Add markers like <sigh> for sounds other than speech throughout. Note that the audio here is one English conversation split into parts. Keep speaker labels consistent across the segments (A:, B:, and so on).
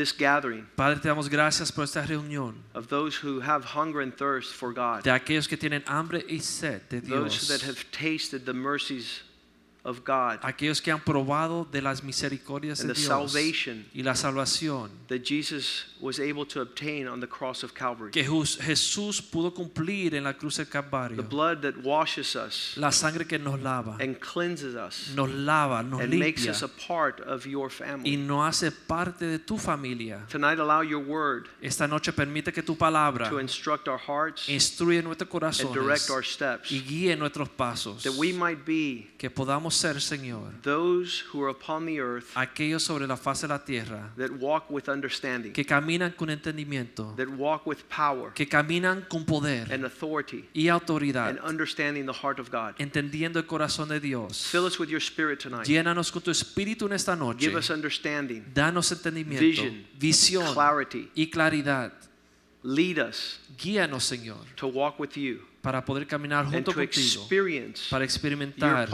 A: this gathering
B: Padre, te damos gracias por esta reunión.
A: of those who have hunger and thirst for God,
B: de aquellos que tienen hambre y sed de
A: those that have tasted the mercies of God
B: aquellos que han probado de las misericordias
A: and
B: de
A: the
B: Dios
A: salvation
B: y la salvación
A: that Jesus was able to obtain on the cross of Calvary.
B: que Jesús pudo cumplir en la cruz del
A: The blood that washes us
B: La sangre que nos lava,
A: and cleanses us
B: nos lava, nos
A: and makes us a part of your family.
B: y nos hace parte de tu familia.
A: Tonight, allow your word
B: Esta noche permite que tu palabra
A: to instruct our hearts
B: instruye nuestros
A: and direct our steps,
B: y guíe nuestros pasos.
A: that we might be
B: Que podamos ser, Señor,
A: those who are upon the earth
B: aquellos sobre la faz de la tierra
A: that walk with understanding,
B: que caminan con entendimiento,
A: that walk with power
B: que caminan con poder
A: and authority
B: y autoridad,
A: and understanding the heart of God.
B: entendiendo el corazón de Dios.
A: Fill us with your spirit tonight.
B: Llénanos con tu espíritu en esta noche.
A: Give us understanding,
B: Danos entendimiento,
A: vision,
B: visión
A: clarity.
B: y claridad.
A: Lead us
B: Guíanos, Señor,
A: to walk with you
B: para poder caminar junto
A: to
B: contigo, para experimentar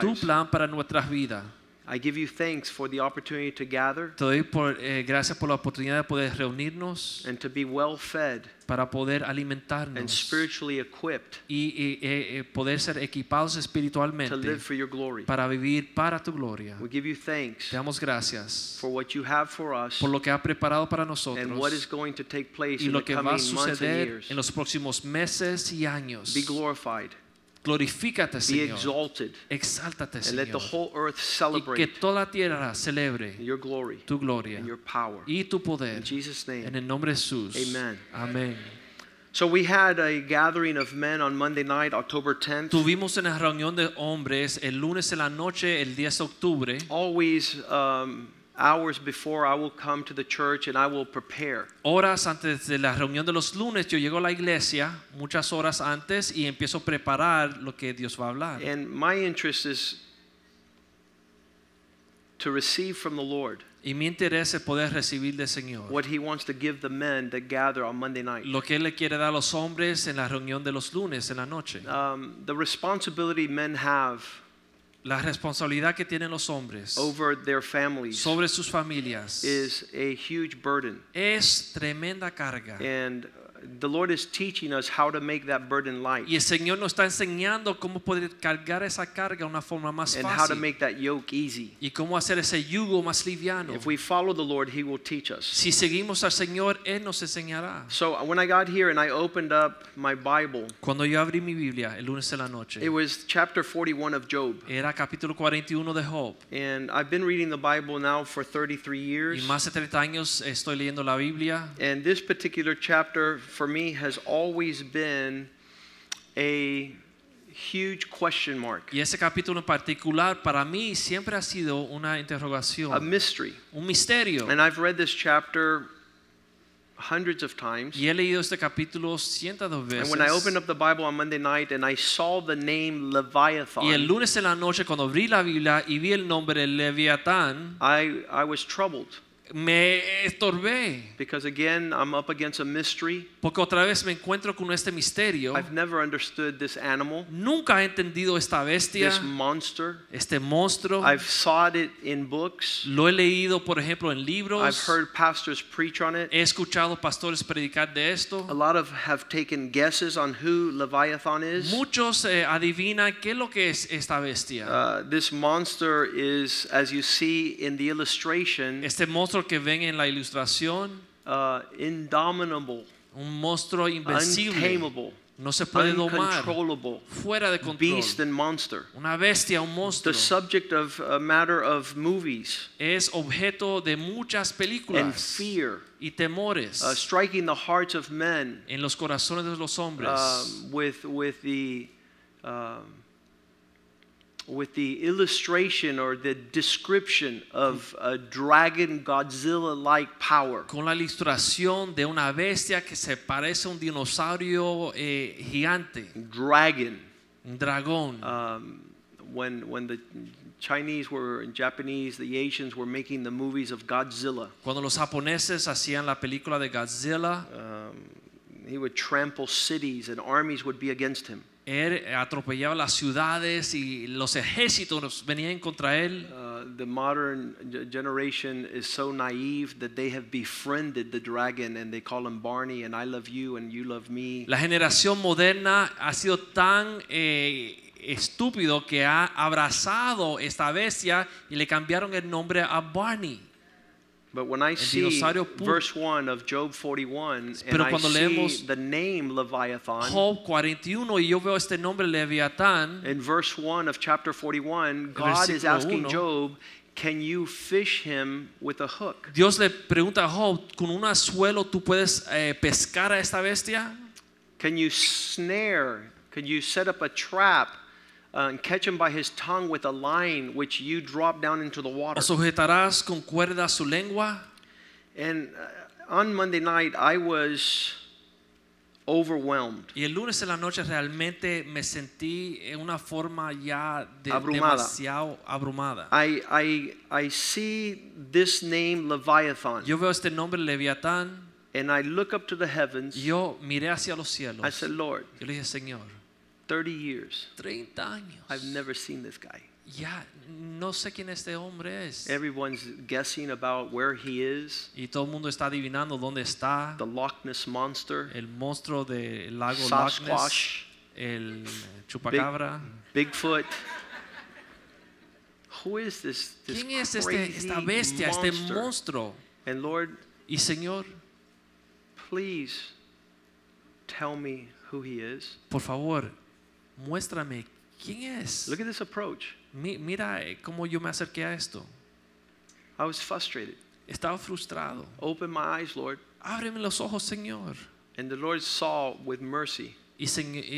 B: tu plan para nuestras vidas.
A: I give you thanks for the opportunity to gather
B: Te doy por, eh, gracias por la oportunidad de poder reunirnos
A: and to be well fed
B: para poder alimentarnos.
A: and spiritually equipped
B: y, y, eh, eh, poder ser equipados espiritualmente.
A: to live for your glory.
B: para vivir para tu gloria.
A: We give you thanks
B: Te damos gracias
A: for what you have for us
B: por lo que ha preparado para
A: and what is going to take place
B: y
A: in
B: lo
A: the
B: que va a
A: coming months and
B: suceder
A: years.
B: en los próximos meses y años.
A: Be glorified,
B: Glorifícate,
A: be
B: Señor.
A: exalted,
B: Exáltate,
A: and let the whole earth
B: Y que
A: celebrate
B: toda la tierra celebre
A: your glory
B: tu gloria
A: and your power.
B: y tu
A: In
B: poder.
A: Jesus'
B: En
A: name.
B: el nombre de Jesús.
A: Amen.
B: Amén.
A: So we had a gathering of men on Monday night, October 10th.
B: Tuvimos una reunión de hombres el lunes en la noche, el 10 de octubre.
A: Always um, hours before I will come to the church and I will prepare.
B: Horas antes de la reunión de los lunes, yo llego a la iglesia, muchas horas antes, y empiezo a preparar lo que Dios va a hablar.
A: And my interest is to receive from the Lord
B: Y mi interés es poder recibir del Señor
A: what He wants to give the men that gather on Monday night.
B: lo que Él le quiere dar a los hombres en la reunión de los lunes en la noche.
A: Um, the responsibility men have
B: La responsabilidad que tienen los hombres
A: over their families
B: sobre sus familias
A: is a huge burden.
B: es tremenda carga.
A: And the Lord is teaching us how to make that burden light
B: Y el Señor nos está enseñando cómo poder cargar esa carga de una forma más
A: and how to make that yoke easy.
B: y cómo hacer ese yugo más liviano.
A: If we follow the Lord, He will teach us.
B: Si seguimos al Señor, Él nos enseñará.
A: So uh, when I got here and I opened up my Bible,
B: Cuando yo abrí mi Biblia el lunes en la noche,
A: it was chapter 41 of Job.
B: era capítulo 41 de Job.
A: And I've been reading the Bible now for 33 years.
B: Y más de 30 años estoy leyendo la Biblia
A: And this particular chapter for me has always been a huge question mark,
B: y ese capítulo en particular para mí siempre ha sido una interrogación.
A: a mystery.
B: un misterio.
A: And I've read this chapter hundreds of times.
B: Y he leído este capítulo cientos de veces.
A: And when I opened up the Bible on Monday night and I saw the name Leviathan,
B: Y el lunes en la noche cuando abrí la Biblia y vi el nombre Leviatán,
A: I, I was troubled
B: me estorbé.
A: because again, I'm up against a mystery.
B: Porque otra vez me encuentro con este misterio.
A: I've never understood this animal,
B: Nunca he entendido esta bestia,
A: this monster.
B: este monstruo.
A: I've sought it in books.
B: Lo he leído, por ejemplo, en
A: I've
B: libros.
A: heard pastors preach on it.
B: He escuchado pastores predicar de esto.
A: A lot of have taken guesses on who Leviathan is.
B: Muchos eh, adivinan qué es lo que es esta bestia.
A: Uh, this monster is, as you see in the illustration,
B: Este monstruo que ven en la ilustración,
A: uh, indomitable,
B: un monstruo invencible,
A: untamable,
B: no se puede domar, fuera de control.
A: beast and monster.
B: Una bestia, un
A: The
B: monstruo,
A: subject of a matter of movies
B: es objeto de muchas
A: and
B: películas
A: fear,
B: y temores
A: uh, striking the hearts of men
B: en los corazones de los hombres.
A: with with the um, with the illustration or the description of a dragon Godzilla like power.
B: con la ilustración de una bestia que se parece a un dinosaurio eh, gigante,
A: Dragon.
B: un dragón.
A: Um, when, when the Chinese were, and Japanese, the Asians were making the movies of Godzilla,
B: Cuando los japoneses hacían la película de Godzilla,
A: he would trample cities and armies would be against him.
B: Él atropellaba las ciudades y los ejércitos venían contra él.
A: Uh, the modern generation is so naive that they have befriended the dragon and they call him Barney and I love you and you love me.
B: La generación moderna ha sido tan eh, estúpido que ha abrazado esta bestia y le cambiaron el nombre a Barney.
A: But when I see verse 1 of Job 41 and I see the name Leviathan,
B: Job 41 y yo veo este nombre Leviatán.
A: in verse 1 of chapter 41, God is asking. Job, can you fish him with a hook?
B: Dios le pregunta a Job, ¿con un anzuelo tú puedes eh, pescar a esta bestia?
A: Can you snare? Can you set up a trap uh, and catch him by his tongue with a line which you drop down into the water?
B: ¿O sujetarás con cuerda su lengua?
A: And uh, on Monday night, I was overwhelmed,
B: Y el lunes en la noche realmente me sentí en una forma ya de,
A: Abrumada.
B: demasiado abrumada.
A: I, I, I see this name Leviathan,
B: Yo veo este nombre Leviatán
A: and I look up to the heavens.
B: yo miré hacia los cielos.
A: I said, Lord,
B: Yo le dije, Señor,
A: 30 years,
B: 30 años.
A: I've never seen this guy.
B: Ya no sé quién este hombre es.
A: Everyone's guessing about where he is,
B: Y todo el mundo está adivinando dónde está.
A: the Loch Ness Monster,
B: El monstruo del lago Loch Ness.
A: Sasquatch,
B: El chupacabra.
A: Bigfoot. Who is this, this
B: ¿Quién es este, esta bestia, este
A: monster?
B: monstruo?
A: And Lord,
B: Y Señor,
A: please tell me who he is.
B: por favor, muéstrame quién es.
A: Look at this approach.
B: Mi- Mira eh, cómo yo me acerqué a esto.
A: I was frustrated.
B: Estaba frustrado.
A: Open my eyes, Lord.
B: Ábreme los ojos, Señor.
A: And the Lord saw with mercy,
B: Y,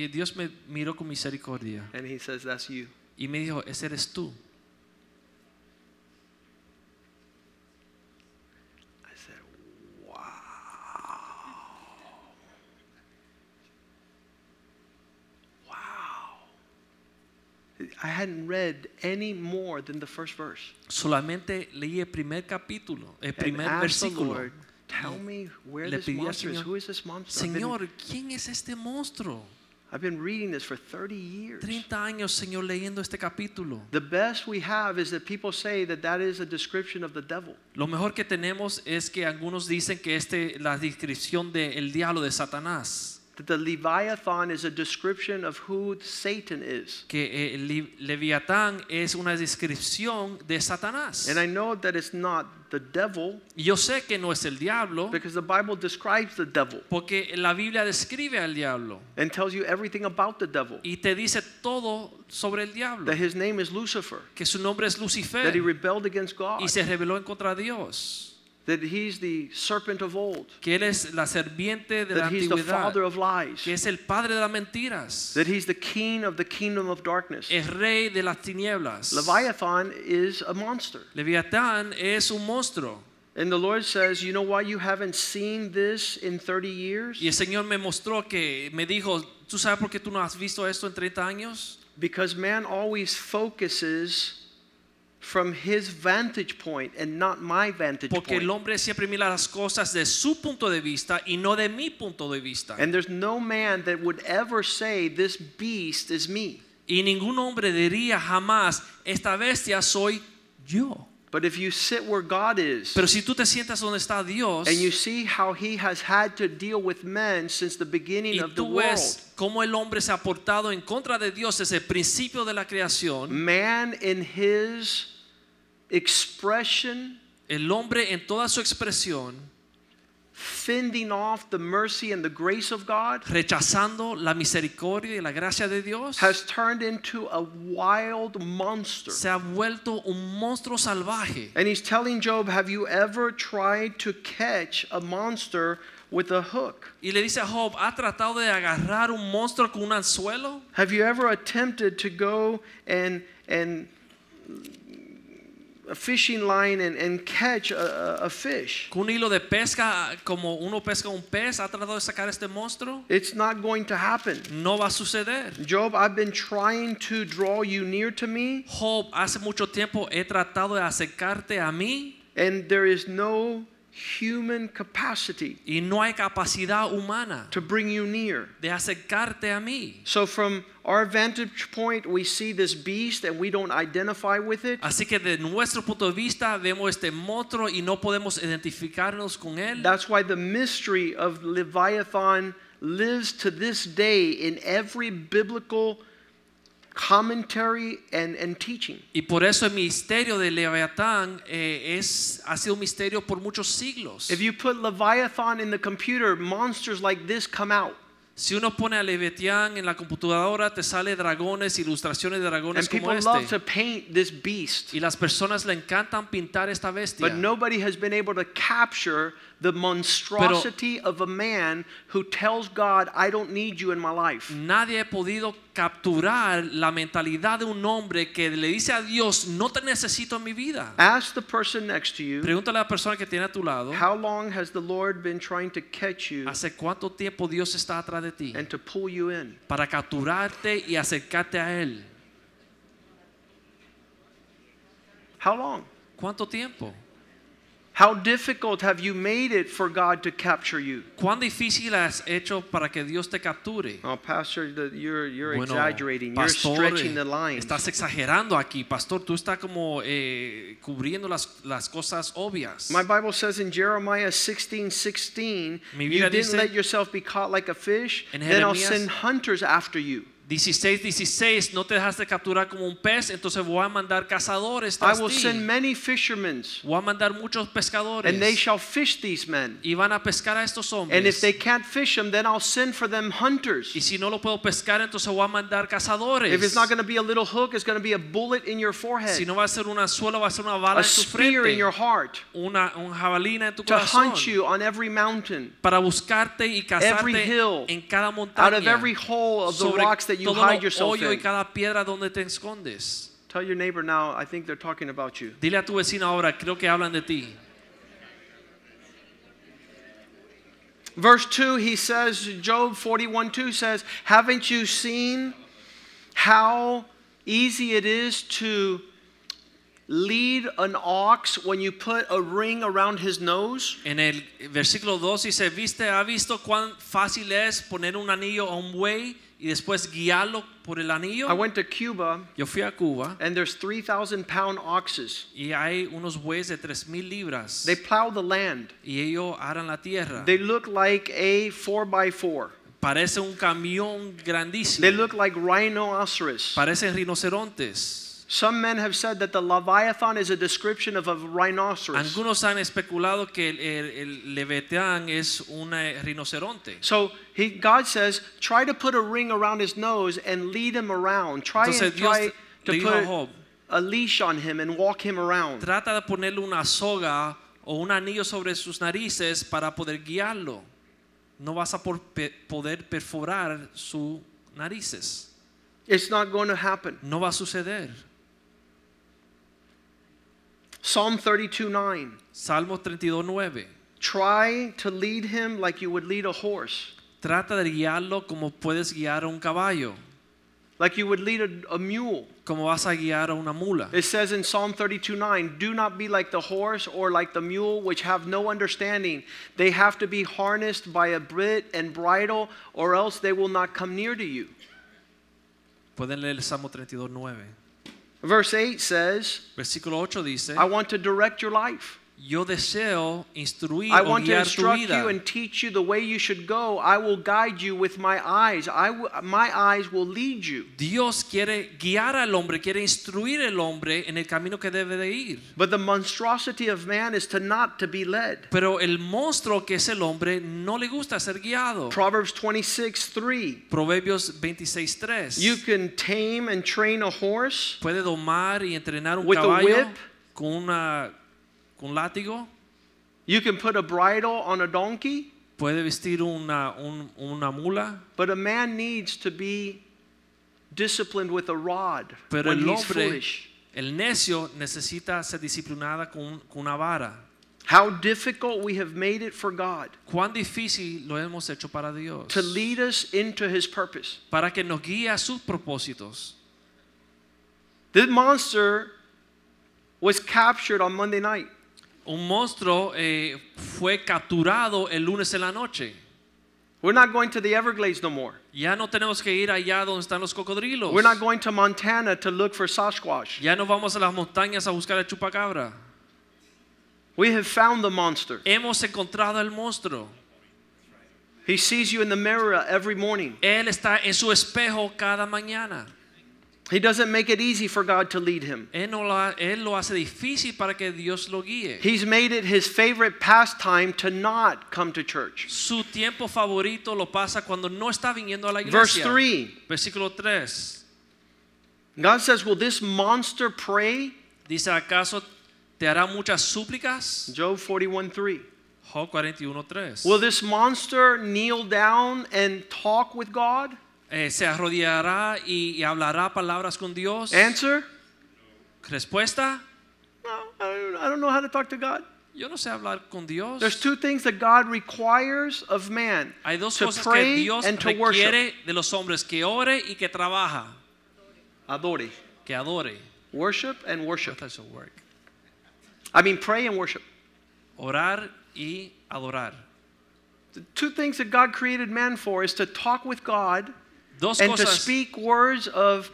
B: Dios me miró con misericordia
A: and he says, That's you.
B: y me dijo, ese eres tú.
A: I said, Wow. Wow. I hadn't read any more than the first verse.
B: Solamente leí el primer capítulo, el
A: And
B: primer
A: the
B: versículo.
A: Lord, Tell me where
B: Le
A: this
B: pedí al
A: monster is.
B: Señor,
A: Who is this monster? I've been,
B: Señor, ¿quién es este monstruo?
A: I've been reading this for 30 years.
B: 30 años, Señor, leyendo este capítulo.
A: The best we have is that people say that that is a description of the devil.
B: Lo mejor que tenemos es que algunos dicen que este la descripción del diablo de Satanás,
A: That the Leviathan is a description of who Satan is.
B: que el Leviatán es una descripción de Satanás.
A: And I know that it's not the devil
B: yo sé que no es el diablo,
A: because the Bible describes the devil
B: porque la Biblia describe al diablo
A: and tells you everything about the devil.
B: y te dice todo sobre el diablo,
A: That his name is Lucifer,
B: que su nombre es Lucifer.
A: that he rebelled against God,
B: y se rebeló en contra de Dios,
A: that he's the serpent of old,
B: que él es la serpiente de la
A: that he's the father of lies,
B: que es el padre de las mentiras,
A: that he's the king of the kingdom of darkness.
B: el rey de las tinieblas.
A: Leviathan is a monster.
B: Leviatán es un monstruo.
A: And the Lord says, You know why you haven't seen this in 30 years?
B: Y el Señor me mostró que me dijo, ¿tú sabes por qué tú no has visto esto en 30 años?
A: Because man always focuses from his vantage point and not my vantage
B: Porque el hombre siempre mira las cosas de su punto de vista y no de mi punto de vista.
A: And there's no man that would ever say, This beast is me.
B: Y ningún hombre diría jamás, esta bestia soy yo.
A: But if you sit where God is
B: Pero si tú te sientas donde está Dios
A: and you see how he has had to deal with men since the beginning
B: y
A: of the world,
B: cómo el hombre se ha portado en contra de Dios desde el principio de la creación,
A: man in his expression,
B: el hombre en toda su expresión,
A: fending off the mercy and the grace of God,
B: rechazando la misericordia y la gracia de Dios,
A: has turned into a wild monster.
B: se ha vuelto un monstruo salvaje.
A: And he's telling Job, Have you ever tried to catch a monster with a hook?
B: Y le dice a Job, ¿ha tratado de agarrar un monstruo con un anzuelo?
A: Have you ever attempted to go and and a fishing line and, and catch a, a, fish.
B: Con un hilo de pesca, como uno pesca un pez, ha tratado de sacar este monstruo.
A: It's not going to happen.
B: No va a suceder.
A: Job, I've been trying to draw you near to me,
B: Job, hace mucho tiempo he tratado de acercarte a mí
A: and there is no human capacity
B: y no hay capacidad humana
A: to bring you near.
B: de acercarte a mí.
A: So, from our vantage point, we see this beast and we don't identify with it.
B: Así que de nuestro punto de vista vemos este monstruo y no podemos identificarnos con él.
A: That's why the mystery of Leviathan lives to this day in every biblical commentary and, and teaching.
B: Y por eso el misterio de Leviatán eh, es, ha sido un misterio por muchos siglos.
A: If you put Leviathan in the computer, monsters like this come out.
B: Si uno pone a Leviatán en la computadora, te sale dragones, ilustraciones de dragones
A: And
B: como
A: people love to paint this beast.
B: Y las personas le encantan pintar esta bestia.
A: But nobody has been able to capture the monstrosity of a man who tells God, I don't need you in my life.
B: Nadie ha podido capturar la mentalidad de un hombre que le dice a Dios, no te necesito en mi vida.
A: Ask the person next to you,
B: Pregúntale a la persona que tiene a tu lado,
A: how long has the Lord been trying to catch you
B: ¿hace cuánto tiempo Dios está atrás de ti?
A: and to pull you in?
B: Para capturarte y acercarte a Él.
A: How long?
B: ¿Cuánto tiempo?
A: How difficult have you made it for God to capture you?
B: ¿Cuán difícil has hecho para que Dios te capture?
A: Oh, Pastor, you're, you're
B: Bueno,
A: exaggerating. You're stretching the lines.
B: estás exagerando aquí, pastor. Tú estás como eh, cubriendo las, las cosas obvias.
A: My Bible says in Jeremiah 16 16, you didn't
B: dice-
A: let yourself be caught like a fish,
B: En
A: then I'll send hunters after you.
B: 16, 16, no te dejaste capturar como un pez, entonces voy a mandar cazadores
A: I will
B: ti.
A: send many fishermen,
B: Voy a mandar muchos pescadores.
A: and they shall fish these men.
B: y van a pescar a estos hombres.
A: And if they can't fish them, then I'll send for them hunters.
B: y si no lo puedo pescar, entonces voy a mandar cazadores.
A: If it's not going to be a little hook, it's going to be a bullet in your forehead,
B: si no va a ser una suela, va a ser una bala
A: a
B: en tu
A: spear in
B: frente.
A: your heart,
B: una un jabalina en tu
A: to
B: corazón.
A: hunt you on every mountain,
B: para buscarte y
A: Every
B: cazarte
A: hill,
B: en cada montaña.
A: out of every hole of the rocks that you
B: todo
A: hide
B: lo
A: yourself
B: hoyo y
A: in.
B: cada piedra donde te escondes.
A: Tell your neighbor now, I think they're talking about you.
B: Dile a tu vecino ahora, creo que hablan de ti.
A: Verse 2, he says, Job 41 2 says, Haven't you seen how easy it is to lead an ox when you put a ring around his nose?
B: En el versículo 2 dice, ¿viste, ha visto cuán fácil es poner un anillo a un buey y después guiarlo por el anillo?
A: I went to Cuba
B: Yo fui a Cuba
A: and there's 3,000 pound oxes.
B: y hay unos bueyes de 3000 libras
A: They plow the land.
B: y ellos aran la tierra.
A: They look like a 4x4.
B: Parece un camión grandísimo.
A: They look like rhinoceros.
B: Parecen rinocerontes.
A: Some men have said that the Leviathan is a description of a rhinoceros.
B: Algunos han especulado que el, el, el Leviatán es un eh, rinoceronte.
A: So he, God says, try to put a ring around his nose and lead him around. Try
B: Entonces
A: and try
B: Dios
A: to
B: le dijo a
A: put
B: Job,
A: a leash on him and walk him around.
B: trata de ponerle una soga o un anillo sobre sus narices para poder guiarlo. No vas a por- pe- poder perforar sus narices.
A: It's not going to happen.
B: No va a suceder.
A: Psalm 32 9.
B: Salmo 32.9.
A: Try to lead him like you would lead a horse,
B: Trata de guiarlo como puedes guiar a un caballo,
A: like you would lead a, a mule.
B: como vas a guiar a una mula.
A: It says in Psalm 32 9, do not be like the horse or like the mule, which have no understanding. They have to be harnessed by a bit and bridle, or else they will not come near to you.
B: Pueden leer el Salmo 32.9.
A: Verse 8 says,
B: Versículo 8 dice,
A: I want to direct your life.
B: Yo deseo instruir
A: I want to instruct you and teach you the way you should go. I will guide you with my eyes. I w- my eyes will lead you.
B: Dios quiere guiar al hombre, quiere instruir al hombre en el camino que debe de ir.
A: But the monstrosity of man is to not to be led.
B: Pero el monstruo que es el hombre no le gusta ser guiado.
A: Proverbs 26 3.
B: Proverbios 26:3.
A: You can tame and train a horse
B: Puede domar y entrenar un
A: With a whip.
B: con una un látigo.
A: You can put a bridle on a donkey,
B: Puede vestir una, un- una mula.
A: but a man needs to be disciplined with a rod
B: Pero
A: when
B: el
A: he's
B: hombre,
A: foolish.
B: el necio, necesita ser disciplinada con, con una vara.
A: How difficult we have made it for God
B: Cuán difícil lo hemos hecho para Dios.
A: to lead us into his purpose.
B: Para que nos guíe a sus propósitos.
A: This monster was captured on Monday night.
B: Un monstruo eh, fue capturado el lunes en la noche.
A: We're not going to the Everglades no more.
B: Ya no tenemos que ir allá donde están los cocodrilos.
A: We're not going to Montana to look for Sasquatch.
B: Ya no vamos a las montañas a buscar el chupacabra.
A: We have found the monster.
B: Hemos encontrado el monstruo.
A: He sees you in the mirror every morning.
B: Él está en su espejo cada mañana.
A: He doesn't make it easy for God to lead him.
B: Él, no lo, él lo hace difícil para que Dios lo guíe.
A: He's made it his favorite pastime to not come to church.
B: Su tiempo favorito lo pasa cuando no está viniendo a la
A: Verse
B: iglesia.
A: 3
B: Versículo 3.
A: God says, Will this monster pray?
B: Dice, ¿acaso te hará muchas súplicas?
A: Job 41:3.
B: Job 41,
A: Will this monster kneel down and talk with God?
B: Eh, ¿Se arrodillará y, y hablará palabras con Dios?
A: Answer?
B: Respuesta,
A: No, I don't, know how to talk to God.
B: yo no sé hablar con Dios.
A: There's two things that God requires of man
B: Hay dos
A: to
B: cosas que
A: pray
B: Dios
A: and to worship.
B: requiere de los hombres, que ore y que trabaja,
A: Adore.
B: que adore.
A: Worship and worship.
B: That's a word.
A: I mean, pray and worship.
B: Orar y adorar.
A: The two things that God created man for is to talk with God
B: Dos
A: and to speak words of,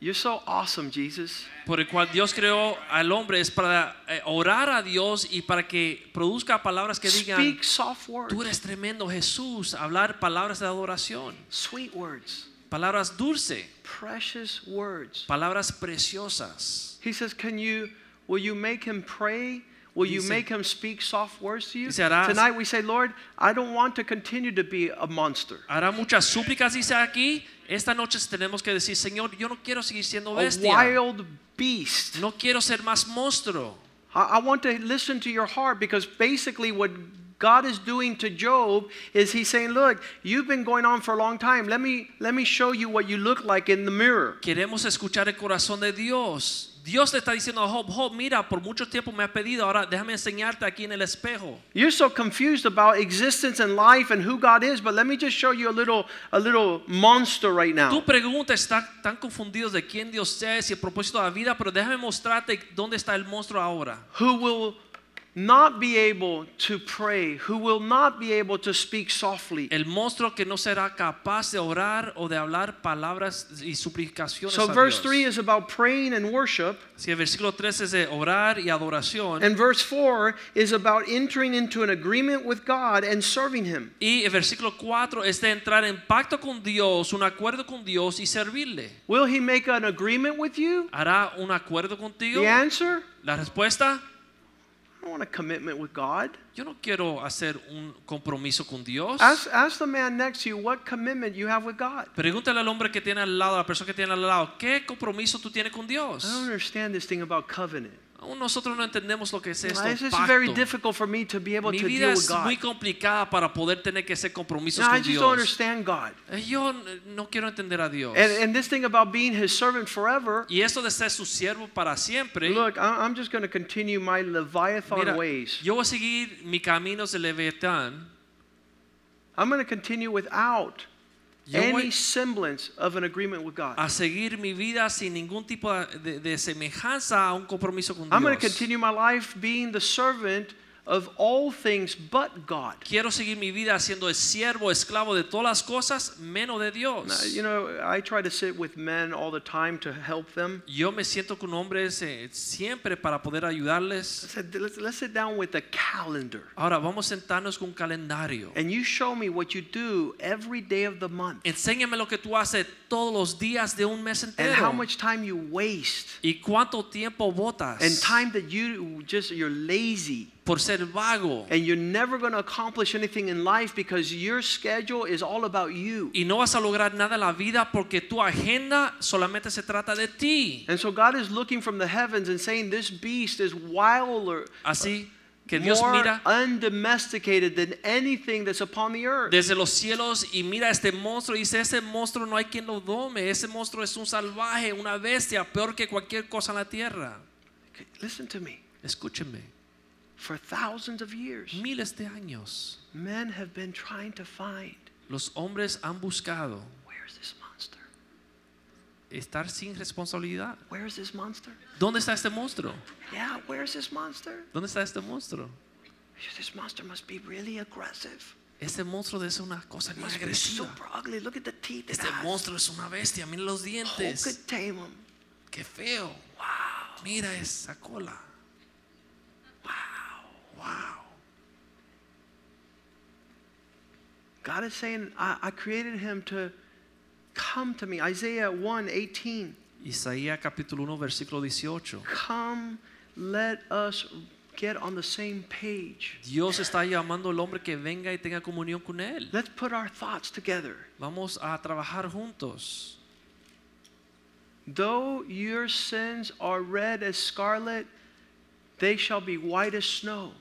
A: You're so awesome, Jesus.
B: por el cual Dios creó al hombre es para eh, orar a Dios y para que produzca palabras que digan,
A: Speak soft words,
B: tú eres tremendo Jesús, hablar palabras de adoración,
A: sweet words,
B: palabras dulces,
A: precious words.
B: palabras preciosas.
A: He says, Can you, will you make him pray? Will you
B: Dice-
A: make him speak soft words to you?
B: Ah,
A: Tonight we say, Lord, I don't want to continue to be a monster,
B: Hará muchas súplicas, dice aquí. Esta noche tenemos que decir, Señor, yo no quiero seguir siendo
A: a
B: bestia.
A: wild beast.
B: No quiero ser más monstruo.
A: I, I want to listen to your heart because basically what God is doing to Job is he's saying, Look, you've been going on for a long time. Let me let me show you what you look like in the mirror.
B: Queremos escuchar el corazón de Dios. Dios te está diciendo a Job, Job, mira, por mucho tiempo me has pedido, ahora déjame enseñarte aquí en el espejo.
A: You're so confused about existence and life and who God is, but let me just show you a little a little monster right now.
B: Tu pregunta está tan confundidos de quién Dios es y el propósito de la vida, pero déjame mostrarte dónde está el monstruo ahora.
A: Who will not be able to pray, who will not be able to speak softly.
B: El monstruo que no será capaz de orar o de hablar palabras y suplicaciones
A: So
B: a
A: verse
B: Dios.
A: 3 is about praying and worship.
B: Si el versículo 3 es de orar y adoración.
A: And verse 4 is about entering into an agreement with God and serving Him.
B: Y el versículo 4 es de entrar en pacto con Dios, un acuerdo con Dios y servirle.
A: Will He make an agreement with you?
B: ¿Hará un acuerdo contigo?
A: The answer?
B: La respuesta,
A: don't want a commitment with God.
B: yo no quiero hacer un compromiso con Dios.
A: Ask, ask the man next to you what commitment you have with God.
B: Pregúntale al hombre que tiene al lado, a la persona que tiene al lado, ¿qué compromiso tú tienes con Dios?
A: I don't understand this thing about covenant.
B: Aún nosotros no entendemos lo que es esto.
A: It's just
B: pacto.
A: very difficult for me to be able
B: Mi
A: to
B: vida
A: deal with
B: es
A: God.
B: muy complicada para poder tener que hacer compromisos
A: No, I
B: con
A: just don't
B: Dios.
A: understand God.
B: Eh, Yo no quiero entender a Dios.
A: And, and this thing about being His servant forever,
B: y eso de ser su siervo para siempre.
A: look, I'm just going to continue my Leviathan
B: Mira,
A: ways.
B: yo voy a seguir mi caminos de Leviatán.
A: I'm going to continue without any semblance of an agreement with God.
B: a seguir mi vida sin ningún tipo de, de semejanza a un compromiso con
A: I'm going to continue my life being the servant of all things but God.
B: Quiero seguir mi vida siendo el siervo, esclavo de todas las cosas, menos de Dios.
A: you know, I try to sit with men all the time to help them.
B: Yo me siento con hombres eh, siempre para poder
A: I
B: ayudarles.
A: said, let's, let's sit down with a calendar.
B: Ahora vamos a sentarnos con un calendario.
A: And you show me what you do every day of the month.
B: Enséñame lo que tú haces todos los días de un mes entero.
A: And how much time you waste.
B: Y cuánto tiempo botas
A: And time that you just, you're lazy.
B: Por ser vago.
A: And you're never going to accomplish anything in life because your schedule is all about you.
B: Y no vas a lograr nada en la vida porque tu agenda solamente se trata de ti.
A: And so God is looking from the heavens and saying, This beast is wilder,
B: Así, Que uh, Dios
A: more
B: mira-
A: undomesticated than anything that's upon the earth.
B: desde los cielos y mira este monstruo y dice, ese monstruo no hay quien lo dome, ese monstruo es un salvaje, una bestia, peor que cualquier cosa en la tierra.
A: Okay, Listen to me.
B: Escúchenme,
A: For thousands of years,
B: miles de años
A: men have been trying to find
B: los hombres han buscado
A: this monster?
B: estar sin responsabilidad.
A: This monster?
B: ¿Dónde está este monstruo?
A: Yeah, where's this monster?
B: ¿Dónde está este monstruo?
A: This monster must be really aggressive.
B: Este monstruo debe ser una cosa muy agresiva.
A: super ugly. Look at the teeth it
B: Este monstruo es una bestia, mira los dientes.
A: could tame him?
B: Qué feo.
A: Wow.
B: Mira esa cola.
A: God is saying, I, I created him to come to me. Isaiah 1 18.
B: Isaías capítulo 1 versículo 18.
A: Come, let us get on the same page.
B: Dios está llamando al hombre que venga y tenga comunión con él.
A: Let's put our thoughts together.
B: Vamos a trabajar juntos.
A: Though your sins are red as scarlet, they shall be white as snow.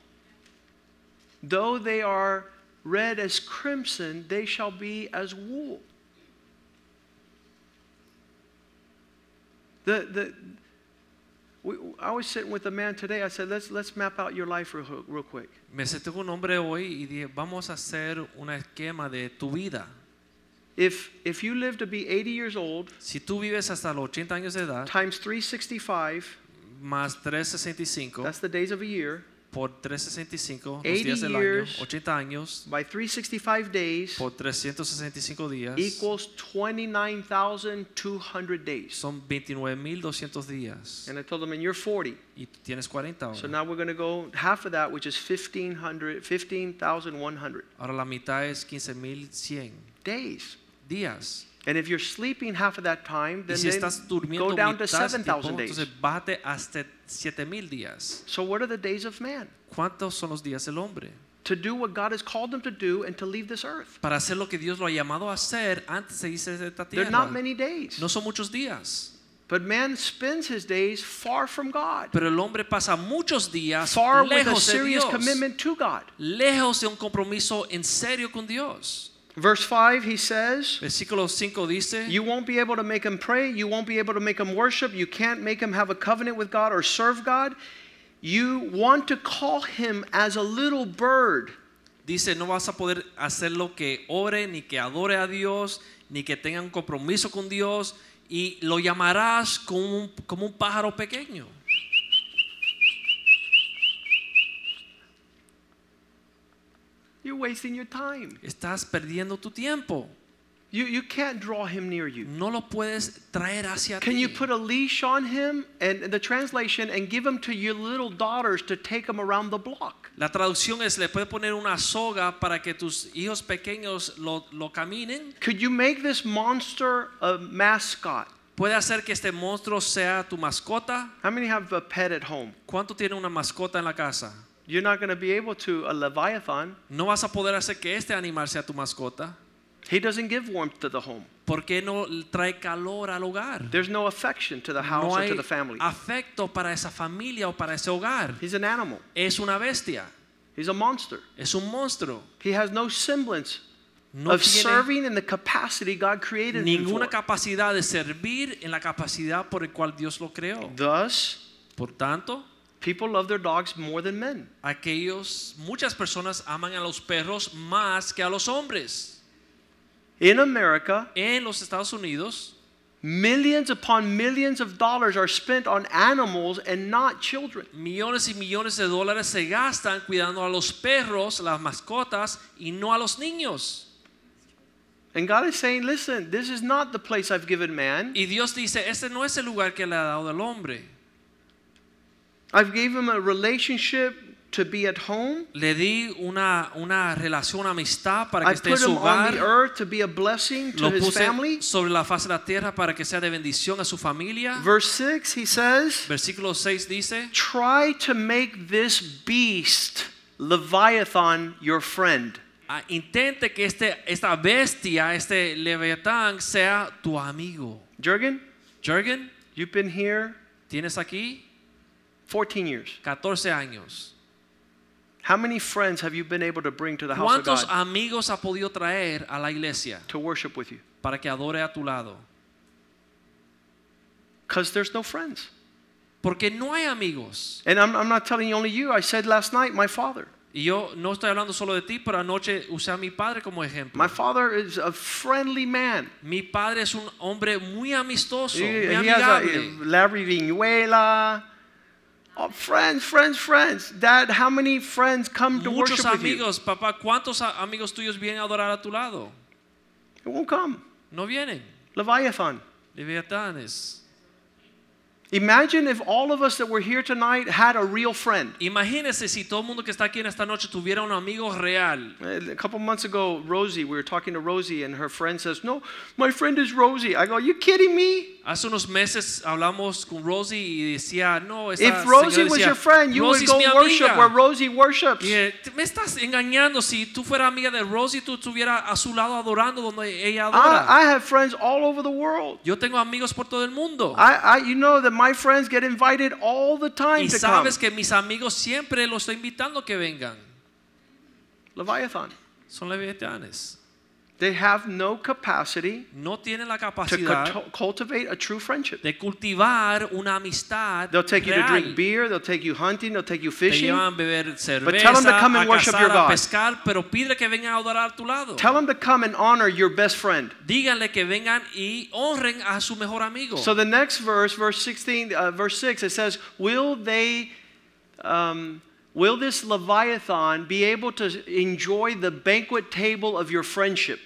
A: Though they are red as crimson, they shall be as wool. The, the, we, I was sitting with a man today. I said, let's, let's map out your life real, real quick.
B: Me senté con un hombre hoy y dije, vamos a hacer un esquema de tu vida.
A: If, if you live to be 80 years old,
B: Si tú vives hasta los 80 años de edad,
A: times 365,
B: más 365,
A: that's the days of a year,
B: por 365, los
A: 80
B: días del año,
A: years.
B: 80 años,
A: by 365 days,
B: por 365 días,
A: equals 29,200 days.
B: son 29.200 días.
A: And I told them, and you're 40.
B: Y tienes 40 ahora.
A: So now we're going to go half of that, which is 1,500, 15,100
B: Ahora la mitad es 15.100
A: days.
B: días.
A: And if you're sleeping half of that time,
B: Y
A: then,
B: si estás durmiendo
A: go down to
B: mitad de tiempo,
A: 7,000 days.
B: entonces bájate hasta 7.000 días.
A: So what are the days of man?
B: ¿Cuántos son los días del hombre?
A: To do what God has called them to do and to leave this earth.
B: Para hacer lo que Dios lo ha llamado a hacer antes de irse de esta
A: There are not many days.
B: No son muchos días.
A: But man spends his days far from God,
B: Pero el hombre pasa muchos días
A: far with a
B: lejos de Dios.
A: commitment to God.
B: Lejos de un compromiso en serio con Dios.
A: Verse 5, he says,
B: Versículo 5 dice,
A: You won't be able to make him pray. You won't be able to make him worship. You can't make him have a covenant with God or serve God. You want to call him as a little bird.
B: dice, no vas a poder hacer lo que ore, ni que adore a Dios, ni que tenga un compromiso con Dios, y lo llamarás como un, como un pájaro pequeño.
A: You're wasting your time.
B: Estás perdiendo tu tiempo.
A: You, you can't draw him near you.
B: No lo puedes traer hacia
A: Can
B: ti.
A: you put a leash on him and the translation and give him to your little daughters to take him around the block?
B: La traducción es, le puedes poner una soga para que tus hijos pequeños lo, lo caminen.
A: Could you make this monster a mascot?
B: Puede hacer que este monstruo sea tu mascota.
A: How many have a pet at home?
B: ¿Cuánto tiene una mascota en la casa?
A: You're not going to be able to a leviathan.
B: No vas a poder hacer que este animal sea tu mascota.
A: He doesn't give warmth to the home.
B: ¿Por qué no trae calor al hogar?
A: There's no affection to the house
B: No
A: or to the family.
B: afecto para esa familia o para ese hogar.
A: He's an animal.
B: Es una bestia,
A: He's a monster.
B: es un monstruo.
A: He has no semblance
B: No
A: of serving in the capacity God created him
B: ninguna
A: for.
B: capacidad de servir en la capacidad por el cual Dios lo creó.
A: Thus,
B: Por tanto,
A: people love their dogs more than men.
B: aquellos, muchas personas aman a los perros más que a los hombres.
A: In America,
B: En los Estados Unidos,
A: millions upon millions of dollars are spent on animals and not children.
B: millones y millones de dólares se gastan cuidando a los perros, las mascotas y no a los niños.
A: And God is saying, listen, this is not the place I've given man.
B: Y Dios dice, este no es el lugar que le ha dado al hombre.
A: I've gave him a relationship to be at home.
B: Le di una, una relación, amistad para que
A: I
B: esté en
A: put
B: su
A: him on the earth to be a blessing to
B: Lo
A: his
B: puse
A: family.
B: sobre la faz de la tierra para que sea de bendición a su familia.
A: Verse 6, he says,
B: Versículo 6 dice,
A: Try to make this beast, Leviathan, your friend.
B: "Ah, intente que este, esta bestia, este leviatán, sea tu amigo.
A: Jurgen,
B: Jürgen,
A: you've been here
B: tienes aquí
A: 14 years.
B: 14 años.
A: How many friends have you been able to bring to the house of God?
B: ¿Cuántos amigos ha podido traer a la iglesia
A: to worship with you?
B: para que adore a tu lado?
A: Because there's no friends.
B: Porque no hay amigos.
A: And I'm, I'm not telling you only you. I said last night, my father.
B: Y yo no estoy hablando solo de ti, pero anoche usé a mi padre como ejemplo.
A: My father is a friendly man.
B: Mi padre es un hombre muy amistoso,
A: He,
B: muy
A: he has a
B: amigable.
A: Oh, friends, friends, friends. Dad, how many friends come to
B: Muchos
A: worship with you?
B: amigos, papá, ¿cuántos amigos tuyos vienen a adorar a tu lado?
A: It won't come.
B: No vienen.
A: Leviathan.
B: Leviatanes.
A: Imagine if all of us that were here tonight had a real friend.
B: Imagínese si todo el mundo que está aquí en esta noche tuviera un amigo real.
A: A couple months ago, Rosie, we were talking to Rosie, and her friend says, No, my friend is Rosie. I go, "Are You kidding me?
B: Hace unos meses hablamos con Rosie y decía, no, esta
A: If Rosie was
B: decía,
A: your friend, you
B: "Rosie
A: would go worship where Rosie worships.
B: Y, eh, me estás engañando. Si tú fueras amiga de Rosie, tú estuvieras a su lado adorando donde ella adora.
A: I, I have friends all over the world.
B: Yo tengo amigos por todo el mundo.
A: I, I, you know that my friends get invited all the time
B: y
A: to come.
B: sabes que mis amigos siempre los estoy invitando que vengan.
A: Leviathan.
B: Son leviatanes.
A: They have no capacity
B: No tienen la
A: to
B: capacidad
A: cu- cultivate a true friendship.
B: de cultivar una amistad
A: They'll take you to drink beer, they'll take you hunting, they'll take you
B: Te
A: fishing.
B: llevan a beber
A: But tell them to come and worship your God.
B: pescar, pero que vengan a adorar a tu lado.
A: Tell them to come and honor your best friend.
B: Díganle que vengan y honren a su mejor amigo.
A: So the next verse, verse 16, uh, verse 6, it says, Will they, um, will this Leviathan be able to enjoy the banquet table of your friendship?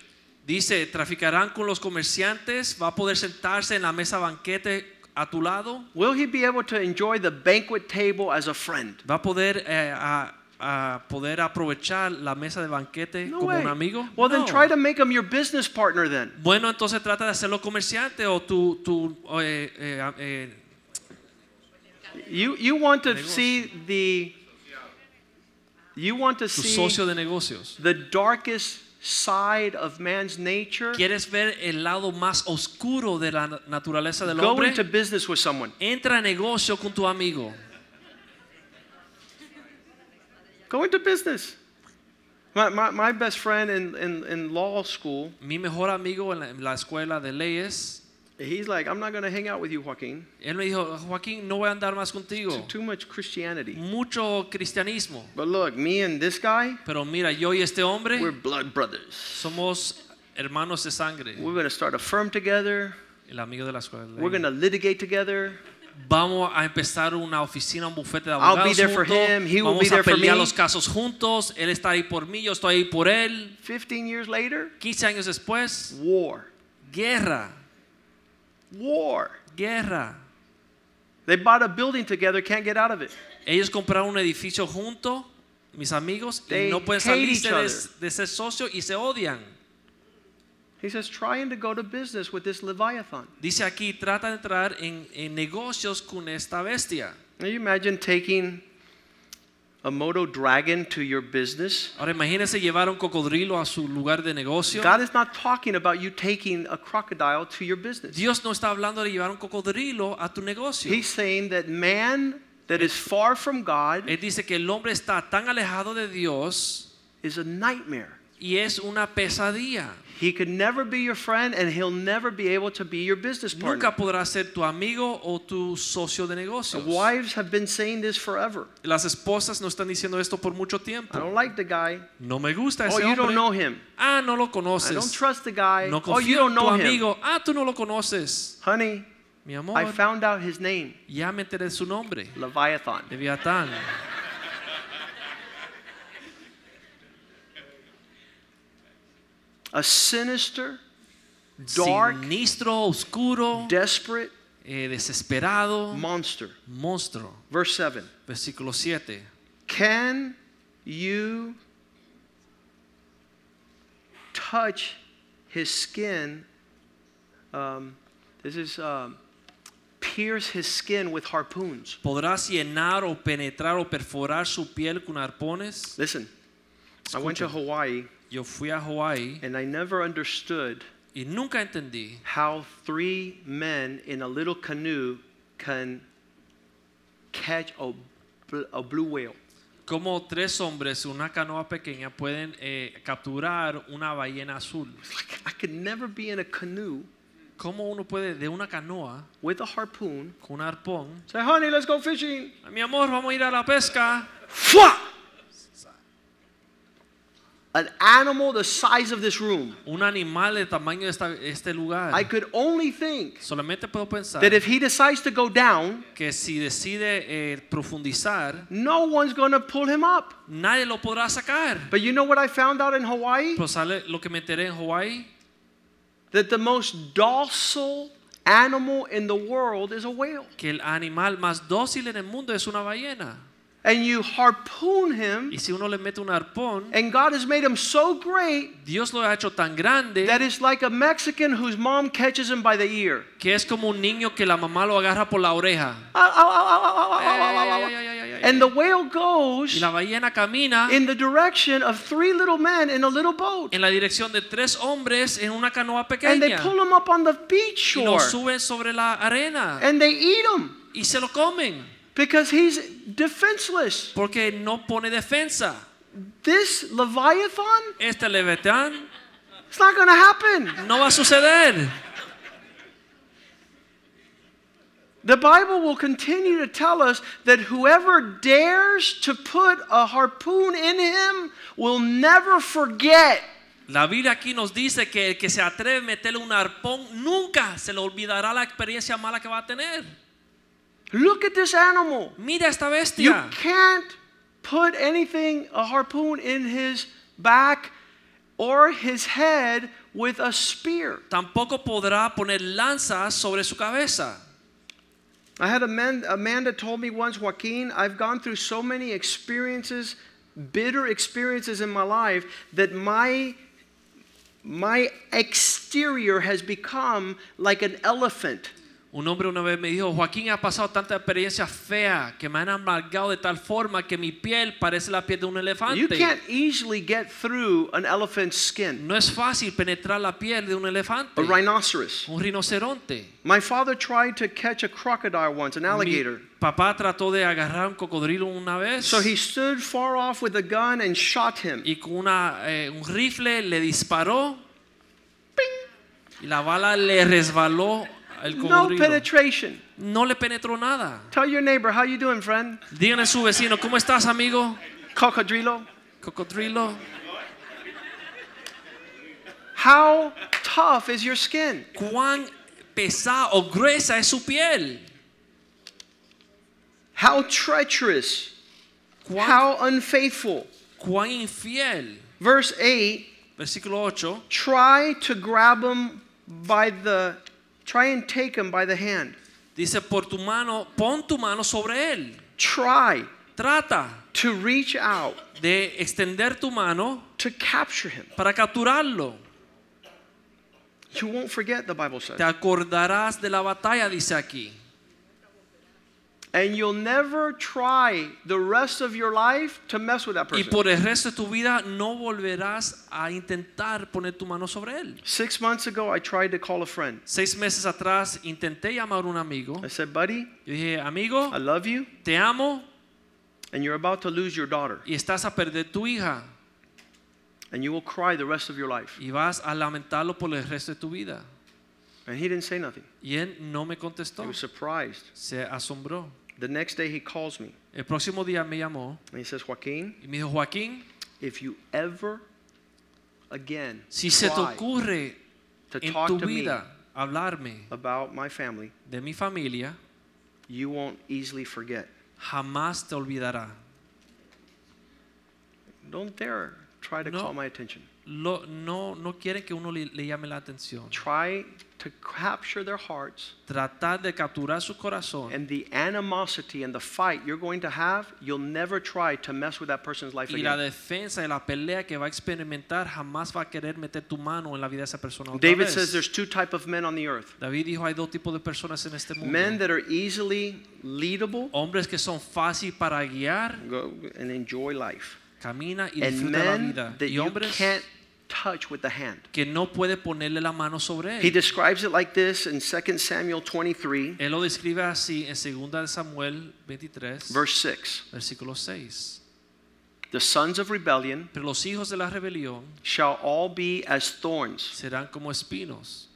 B: Dice, traficarán con los comerciantes, va a poder sentarse en la mesa banquete a tu lado,
A: Will he be able to enjoy the banquet table as a friend?
B: va a poder eh, a, a poder aprovechar la mesa de banquete
A: No
B: como
A: way.
B: un amigo.
A: Well, then
B: No.
A: try to make him your business partner then.
B: Bueno, entonces trata de hacerlo comerciante o tu, tu eh, eh, eh,
A: You, you want to
B: Negocio.
A: see the, you want to see
B: socio de negocios.
A: the darkest side of man's nature.
B: ¿Quieres ver el lado más oscuro de la naturaleza del
A: Go
B: hombre?
A: into business with someone.
B: Entra a negocio con tu amigo.
A: Go into business. My, my, my best friend in, in, in law school,
B: Mi mejor amigo en la, en la escuela de leyes,
A: he's like, I'm not going to hang out with you, Joaquin.
B: él me dijo, Joaquín, no voy a andar más contigo.
A: Too, much Christianity.
B: Mucho cristianismo.
A: But look, me and this guy,
B: Pero mira, yo y este hombre
A: we're blood brothers.
B: somos hermanos de sangre.
A: We're going to start a firm together.
B: El amigo de la escuela.
A: We're going to litigate together.
B: Vamos a empezar una oficina, un bufete de
A: I'll be
B: abogados
A: there for
B: juntos.
A: him, he will
B: Vamos
A: be there
B: a
A: for
B: pelear
A: me.
B: los casos juntos. Él está ahí por mí, yo estoy ahí por él.
A: 15 years later,
B: 15 años después,
A: war.
B: guerra,
A: War.
B: guerra.
A: They bought a building together, can't get out of it.
B: Ellos compraron un edificio junto, mis amigos,
A: They
B: y no pueden
A: hate each
B: salirse de, de ser socio y se odian.
A: He says, trying to go to business with this Leviathan.
B: Dice aquí, trata de entrar en, en negocios con esta bestia.
A: Can you imagine taking a Komodo dragon to your business.
B: Ahora imagínense llevar un cocodrilo a su lugar de negocio.
A: God is not talking about you taking a crocodile to your business.
B: Dios no está hablando de llevar un cocodrilo a tu negocio.
A: He's saying that man that is far from God
B: Él dice que el hombre está tan alejado de Dios
A: is a nightmare.
B: Y es una pesadilla.
A: He could never be your friend and he'll never be able to be your business partner.
B: Nunca podrá ser tu amigo o tu socio de negocios.
A: Wives have been saying this forever.
B: Las esposas nos están diciendo esto por mucho tiempo.
A: I don't like the guy.
B: No me gusta ese
A: Oh,
B: ese
A: you don't know him.
B: Ah, no lo
A: I don't trust the guy.
B: No
A: Oh, you
B: confío
A: don't
B: en tu
A: know him.
B: amigo. Ah, tú no lo conoces.
A: Honey,
B: Mi amor.
A: I found out his name,
B: ya me enteré su nombre.
A: Leviathan.
B: Leviatán.
A: A sinister, dark,
B: Sinistro, oscuro,
A: desperate
B: eh, desesperado,
A: monster.
B: monstruo.
A: Verse 7.
B: Versículo 7.
A: Can you touch his skin? Um, this is um, pierce his skin with harpoons.
B: ¿Podrás llenar o penetrar o perforar su piel con arpones?
A: Listen, I went to Hawaii
B: Yo fui a Hawái
A: and I never understood
B: y nunca entendí
A: how three men in a little canoe can catch a, a blue whale.
B: Como tres hombres en una canoa pequeña pueden eh, capturar una ballena azul.
A: Like, I could never be in a canoe
B: ¿Cómo uno puede de una canoa
A: with a harpoon
B: con un arpón?
A: say, honey, let's go fishing.
B: Mi amor, vamos a ir a la pesca.
A: Fwah! An animal the size of this room.
B: Un animal del tamaño de esta- este lugar.
A: I could only think
B: Solamente puedo pensar
A: that if he decides to go down,
B: que si decide eh, profundizar,
A: no one's going to pull him up.
B: nadie lo podrá sacar.
A: But you know what I found out in Hawaii?
B: Pero sale lo que me enteré en Hawaii,
A: That the most docile animal in the world is a whale.
B: que el animal más dócil en el mundo es una ballena.
A: And you harpoon him,
B: Y si uno le mete un arpón,
A: and God has made him so great
B: Dios lo ha hecho tan grande
A: that it's like a Mexican whose mom catches him by the ear.
B: que es como un niño que la mamá lo agarra por la oreja.
A: And the whale
B: Y
A: goes
B: la ballena camina
A: in the direction of three little men in a little boat.
B: en la dirección de tres hombres en una canoa pequeña.
A: And they pull him up on the beach
B: y lo
A: shore.
B: suben sobre la arena
A: And they eat him
B: y se lo comen
A: because he's defenseless.
B: porque no pone defensa.
A: This Leviathan,
B: Este leviatán
A: it's not going to happen.
B: no va a suceder.
A: The Bible will continue to tell us that whoever dares to put a harpoon in him will never forget.
B: La Biblia aquí nos dice que el que se atreve a meterle un arpón nunca se le olvidará la experiencia mala que va a tener.
A: Look at this animal.
B: Mira esta
A: You can't put anything, a harpoon in his back or his head with a spear.
B: Tampoco podrá poner lanzas sobre su cabeza.
A: I had a man, Amanda told me once, Joaquin, I've gone through so many experiences, bitter experiences in my life, that my my exterior has become like an elephant.
B: Un hombre una vez me dijo, Joaquín ha pasado tanta experiencia fea que me han amargado de tal forma que mi piel parece la piel de un
A: You
B: elefante.
A: can't easily get through an elephant's skin,
B: No es fácil penetrar la piel de un elefante.
A: a rhinoceros.
B: Un rinoceronte.
A: My father tried to catch a crocodile once, an
B: Mi
A: alligator.
B: papá trató de agarrar un cocodrilo una vez
A: So he stood far off with a gun and shot him.
B: y con una, eh, un rifle le disparó y la bala le resbaló al
A: No penetration.
B: No le penetró nada.
A: Tell your neighbor, how you doing, friend?
B: Díganle a su vecino, ¿cómo estás, amigo?
A: Cocodrilo.
B: Cocodrilo.
A: How tough is your skin?
B: ¿Cuán pesada o gruesa es su piel?
A: How treacherous?
B: ¿Cuán,
A: How unfaithful?
B: cuán infiel?
A: Verse 8
B: Versículo 8.
A: try to grab him by the, try and take him by the hand.
B: Dice, por tu mano, pon tu mano sobre él.
A: Try
B: Trata
A: to reach out
B: de extender tu mano
A: to capture him.
B: para capturarlo.
A: You won't forget, the Bible says.
B: Te acordarás de la batalla, dice aquí.
A: And you'll never try the rest of your life to mess with that person.
B: Y por el resto de tu vida no volverás a intentar poner tu mano sobre él.
A: Six months ago, I tried to call a friend.
B: Seis meses atrás intenté llamar a un amigo.
A: I said, buddy,
B: Yo dije, amigo,
A: I love you,
B: te amo
A: and you're about to lose your daughter,
B: y estás a perder tu hija.
A: and you will cry the rest of your life.
B: Y vas a lamentarlo por el resto de tu vida.
A: And he didn't say nothing.
B: Y él no me
A: He
B: contestó.
A: was surprised.
B: Se asombró.
A: The next day, he calls me
B: El próximo día me llamó
A: and he says, Joaquin,
B: y me dijo, Joaquín,
A: if you ever again
B: si se te ocurre
A: to
B: en
A: talk
B: tu
A: to me
B: hablarme
A: about my family,
B: de mi familia,
A: you won't easily forget.
B: jamás te olvidará.
A: Don't dare try to
B: No.
A: call my attention.
B: Lo- no, no quieren que uno le, le llame la atención.
A: Try to capture their hearts
B: Tratar de capturar su corazón
A: and the animosity and the fight you're going to have, you'll never try to mess with that person's life
B: y la
A: again.
B: defensa y la pelea que va a experimentar jamás va a querer meter tu mano en la vida de esa persona. otra
A: David
B: vez.
A: says there's two type of men on the earth.
B: David dijo hay dos tipos de personas en este mundo.
A: Men that are easily leadable,
B: Hombres que son fáciles para guiar,
A: go and enjoy life.
B: camina y disfruta la vida.
A: that
B: Y
A: you
B: hombres
A: can't touch with the hand.
B: que no puede ponerle la mano sobre
A: He describes it like this in 2 Samuel 23,
B: Él lo describe así en 2 Samuel 23,
A: verse 6.
B: versículo 6.
A: The sons of rebellion
B: Pero los hijos de la rebelión
A: shall all be as thorns.
B: serán como espinos.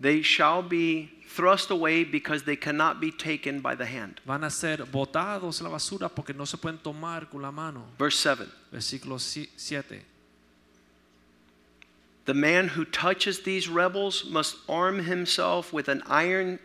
A: They shall be thrust away because they cannot be taken by the hand.
B: Van a ser botados la basura porque no se pueden tomar con la mano.
A: Verse 7
B: Versículo 7.
A: The man who touches these rebels must arm himself with an iron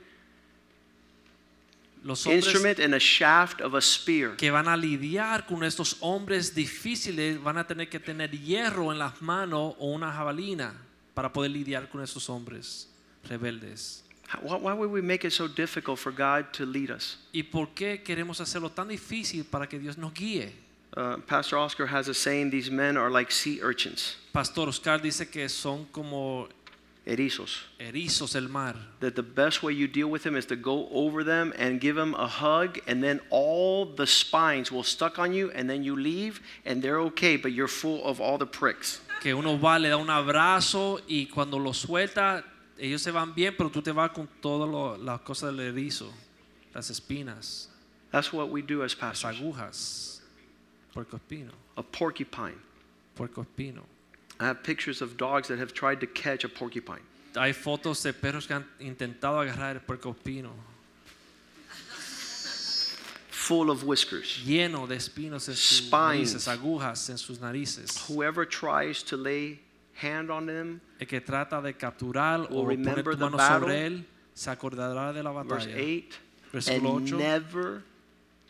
B: Los
A: instrument and a shaft of a spear.
B: que van a lidiar con estos hombres difíciles van a tener que tener hierro en las manos o una jabalina para poder lidiar con estos hombres rebeldes.
A: Why, why would we make it so difficult for God to lead us?
B: ¿Y por qué queremos hacerlo tan difícil para que Dios nos guíe?
A: Uh, Pastor Oscar has a saying these men are like sea urchins,
B: Pastor Oscar dice que son como
A: erizos.
B: erizos del mar.
A: That the best way you deal with them is to go over them and give them a hug, and then all the spines will stuck on you, and then you leave, and they're okay, but you're full of all the pricks.
B: Que uno va, le da un abrazo y cuando lo suelta, ellos se van bien, pero tú te vas con todas las cosas del erizo, las espinas,
A: That's what we do as
B: las
A: pastors.
B: agujas.
A: A porcupine. I have pictures of dogs that have tried to catch a porcupine.
B: Hay fotos de perros que han intentado agarrar el
A: full of whiskers.
B: lleno de espinos en sus
A: Spines.
B: narices, agujas en sus narices.
A: Whoever tries to lay hand on them,
B: El que trata de capturar o
A: Will
B: poner
A: remember
B: tu
A: the
B: mano
A: battle.
B: sobre él, se acordará de la
A: verse
B: batalla.
A: 8,
B: Versículo
A: and
B: 8.
A: never,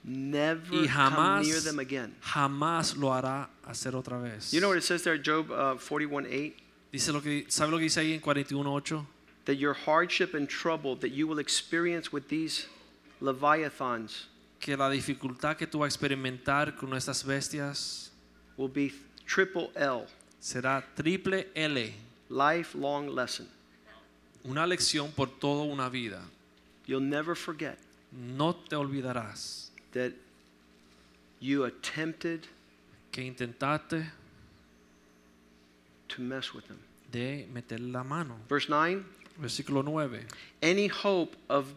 A: never
B: Y
A: come near
B: jamás,
A: them again.
B: jamás lo hará hacer otra vez.
A: You know what it says there, Job uh, 41 8?
B: Dice lo que, ¿Sabe lo que dice ahí en 41.8?
A: That your hardship and trouble that you will experience with these leviathans
B: Que la dificultad que tú vas a experimentar con estas bestias
A: will be triple L,
B: será triple L.
A: lifelong lesson.
B: Una lección por toda una vida.
A: You'll never forget
B: No te olvidarás
A: that you attempted
B: que intentaste
A: to mess with them.
B: de meter la mano.
A: Verse 9
B: Versículo 9.
A: any hope of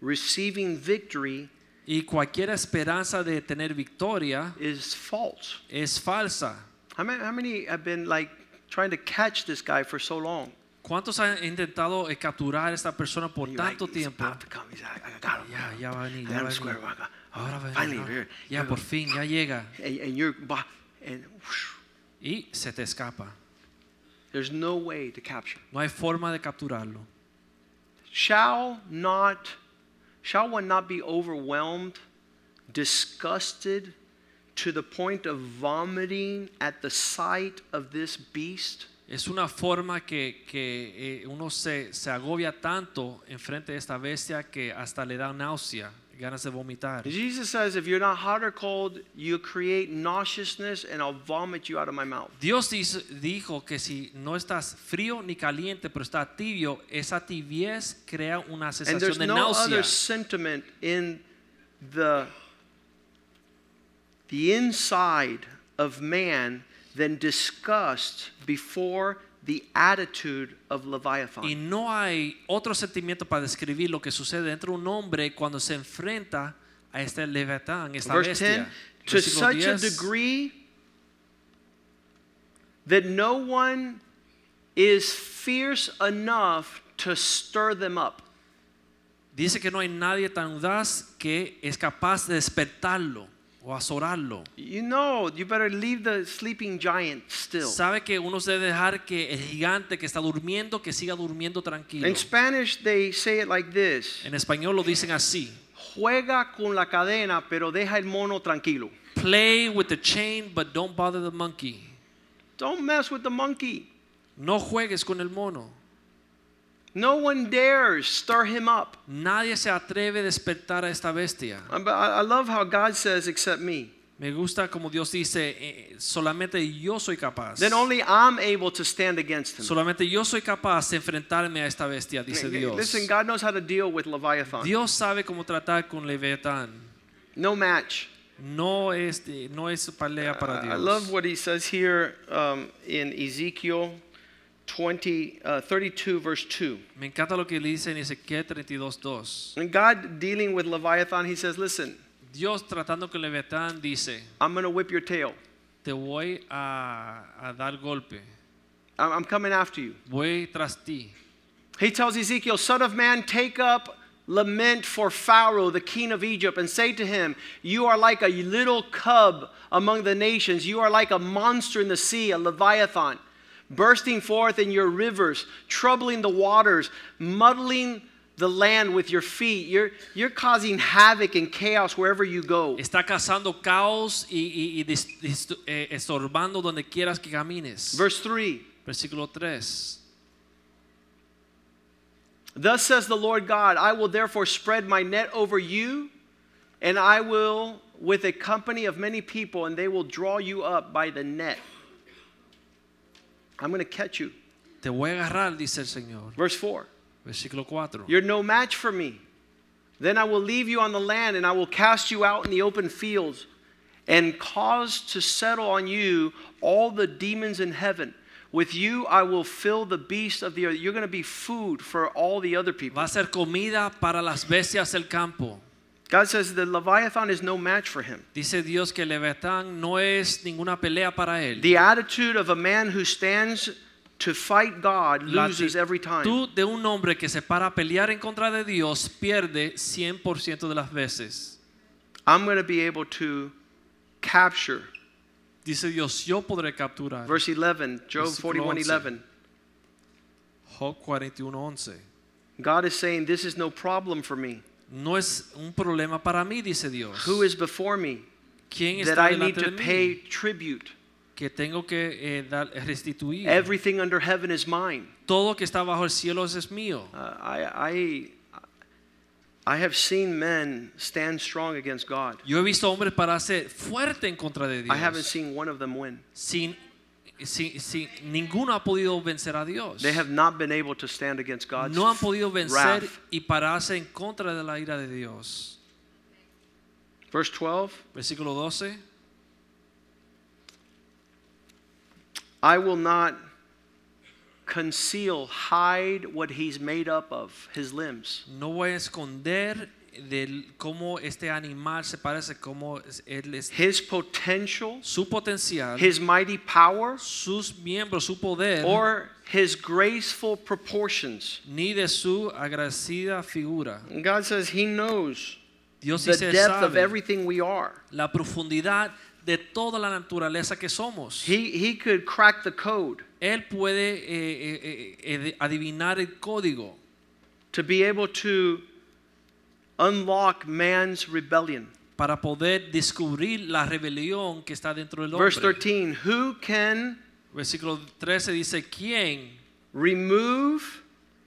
A: receiving victory
B: Y cualquier esperanza de tener victoria
A: is false.
B: es falsa.
A: How many, how many have been like trying to catch this guy for so long?
B: ¿Cuántos han intentado eh, capturar a esta persona por
A: And you're like,
B: tanto tiempo?
A: about to come. He's like, I got him.
B: Ya, ya va a venir, ya va a venir. Ahora va a venir. Ya por fin, ya llega. <laughs>
A: And, and you're and
B: Y se te escapa.
A: there's no way to capture.
B: No hay forma de capturarlo.
A: Shall not, shall one not be overwhelmed, disgusted to the point of vomiting at the sight of this beast?
B: Es una forma que, que eh, uno se, se agobia tanto enfrente de esta bestia que hasta le da náusea, ganas de vomitar.
A: Jesus says, if you're not hot or cold, you create nauseousness and I'll vomit you out of my mouth.
B: Dios dice- dijo que si no estás frío ni caliente, pero estás tibio, esa tibiez crea una
A: And
B: sensación
A: there's
B: de
A: no other
B: náusea.
A: sentiment in the, the inside of man than disgust before the attitude of
B: Y
A: Leviathan.
B: no hay otro sentimiento para describir lo que sucede dentro de un hombre cuando se enfrenta a este leviatán, esta
A: Verse
B: bestia.
A: 10 To such a degree that no one is fierce enough to stir them up.
B: Dice que no hay nadie tan audaz que es capaz de despertarlo o azorarlo.
A: You know, you better leave the sleeping giant still.
B: Sabe que uno debe dejar que el gigante que está durmiendo, que siga durmiendo tranquilo.
A: In Spanish, they say it like this
B: En español lo dicen así.
A: Juega con la cadena, pero deja el mono tranquilo.
B: Play with the chain, but don't bother the monkey.
A: Don't mess with the monkey.
B: No juegues con el mono.
A: No one dares stir him up.
B: Nadie se atreve a despertar a esta bestia.
A: Uh, But I love how God says, except me.
B: Me gusta como Dios dice, eh, solamente yo soy capaz.
A: Then only I'm able to stand against him.
B: Solamente yo soy capaz de enfrentarme a esta bestia, dice Dios.
A: Listen, God knows how to deal with Leviathan.
B: Dios sabe cómo tratar con Leviatán.
A: No match.
B: No es, no es pelea para Dios.
A: I love what he says here um, in Ezekiel 20, uh, 32, verse 2.
B: Me encanta lo que dice en Ezequiel 32.2.
A: And God dealing with Leviathan, he says, listen,
B: Dios tratando con Leviatán dice,
A: I'm going to whip your tail.
B: te voy a, a dar golpe,
A: I'm I'm coming after you.
B: voy tras ti.
A: He tells Ezekiel, Son of man, take up lament for Pharaoh, the king of Egypt, and say to him, You are like a little cub among the nations. You are like a monster in the sea, a leviathan, bursting forth in your rivers, troubling the waters, muddling the land with your feet. You're, you're causing havoc and chaos wherever you go.
B: Está causando caos y, y- y eh, estorbando donde quieras que camines.
A: Verse 3
B: Versículo 3.
A: Thus says the Lord God, I will therefore spread my net over you, and I will with a company of many people, and they will draw you up by the net. I'm going to catch you.
B: Te voy a agarrar, dice el Señor.
A: Verse 4
B: Versículo 4.
A: You're no match for me. Then I will leave you on the land, and I will cast you out in the open fields, and cause to settle on you all the demons in heaven. With you I will fill the beasts of the earth. You're going to be food for all the other people.
B: Va a ser comida para las bestias del campo.
A: God says the Leviathan is no match for him.
B: Dice Dios que Leviatán no es ninguna pelea para él.
A: The attitude of a man who stands to fight God loses every time.
B: actitud de un hombre que se para a pelear en contra de Dios pierde 100% de las veces.
A: I'm going to be able to capture.
B: Dice Dios, yo podré capturar.
A: Verse 11, Job
B: Versículo
A: 41 11.
B: Job 41:11.
A: God is saying, This is no problem for me.
B: No es un problema para mí, dice Dios.
A: Who is before me
B: ¿Quién
A: that
B: está
A: I need to pay tribute?
B: que tengo que eh, dar, restituir?
A: Everything under heaven is mine.
B: Todo que está bajo el cielo es mío.
A: Uh, I, I, I have seen men stand strong against God.
B: Yo he visto hombres pararse fuerte en contra de
A: I haven't
B: Dios.
A: seen one of them win.
B: Sin, sin, sin- ninguno ha podido vencer a Dios.
A: They have not been able to stand against God's
B: No han podido vencer
A: wrath.
B: y pararse en contra de la ira de Dios.
A: Verse 12
B: Versículo 12.
A: I will not conceal, hide what he's made up of, his limbs.
B: No voy a esconder de cómo este animal se parece, cómo él es,
A: His potential,
B: su potencial,
A: his mighty power,
B: sus miembros, su poder,
A: or his graceful proportions.
B: ni de su agradecida figura.
A: And God says he knows
B: Dios
A: the depth of everything we are.
B: la profundidad de toda la naturaleza que somos.
A: He, he could crack the code
B: Él puede eh, eh, eh, eh, adivinar el código
A: to be able to unlock man's rebellion.
B: para poder descubrir la rebelión que está dentro del hombre.
A: Verse 13 Who can
B: Versículo 13 dice, ¿quién
A: remove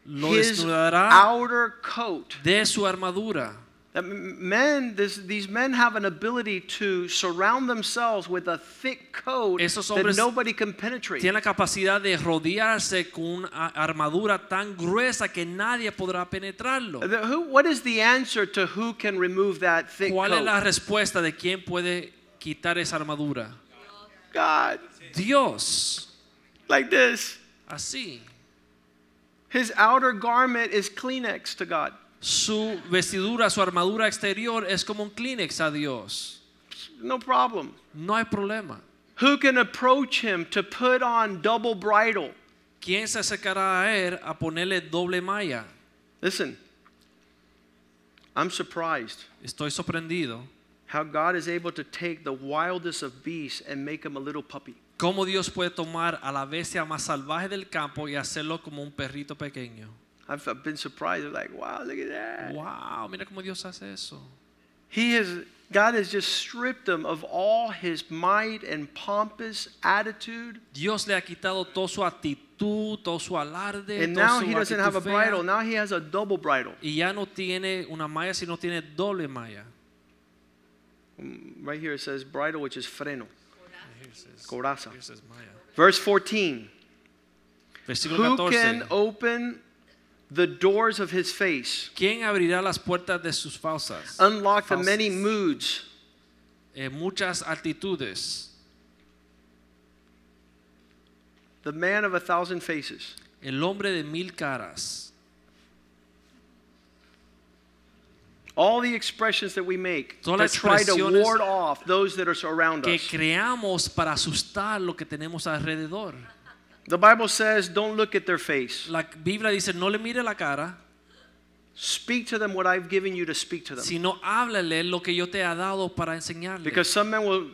A: his outer coat?
B: de su armadura?
A: That Men, this, these men have an ability to surround themselves with a thick coat
B: Esos
A: that nobody can penetrate.
B: Tiene la capacidad de rodearse con una armadura tan gruesa que nadie podrá penetrarlo.
A: The- who, what is the answer to who can remove that thick
B: ¿Cuál es la
A: coat?
B: respuesta de quién puede quitar esa armadura?
A: God,
B: Dios.
A: like this.
B: Así.
A: His outer garment is Kleenex to God.
B: Su vestidura, su armadura exterior es como un Kleenex a Dios.
A: No problem.
B: No hay problema.
A: Who can approach him to put on double bridle?
B: ¿Quién se acercará a él a ponerle doble malla?
A: Listen, I'm surprised
B: Estoy sorprendido.
A: how God is able to take the wildest of beasts and make him a little puppy.
B: ¿Cómo Dios puede tomar a la bestia más salvaje del campo y hacerlo como un perrito pequeño?
A: I've, been surprised. I'm like, wow, look at that.
B: Wow, mira cómo Dios hace eso.
A: He has, God has just stripped him of all his might and pompous attitude.
B: Dios le ha quitado toda su actitud, todo su alarde,
A: And now he doesn't have a bridle. Now he has a double bridle.
B: y ya no tiene una malla, sino tiene doble malla.
A: Mm, Right here it says bridle, which is freno. Coraza. Verse 14.
B: Versículo
A: Who can open the doors of his face,
B: ¿Quién abrirá las puertas de sus falsas?
A: unlock the many moods,
B: Eh, muchas actitudes.
A: the man of a thousand faces?
B: El hombre de mil caras.
A: All the expressions that we make
B: Todas
A: to try to ward off those that are around
B: que
A: us.
B: creamos para asustar lo que tenemos alrededor.
A: The Bible says, don't look at their face.
B: La Biblia dice, no le mire la cara,
A: Speak to them what I've given you to speak to them.
B: sino háblale lo que yo te he dado para enseñarle.
A: Because some men will,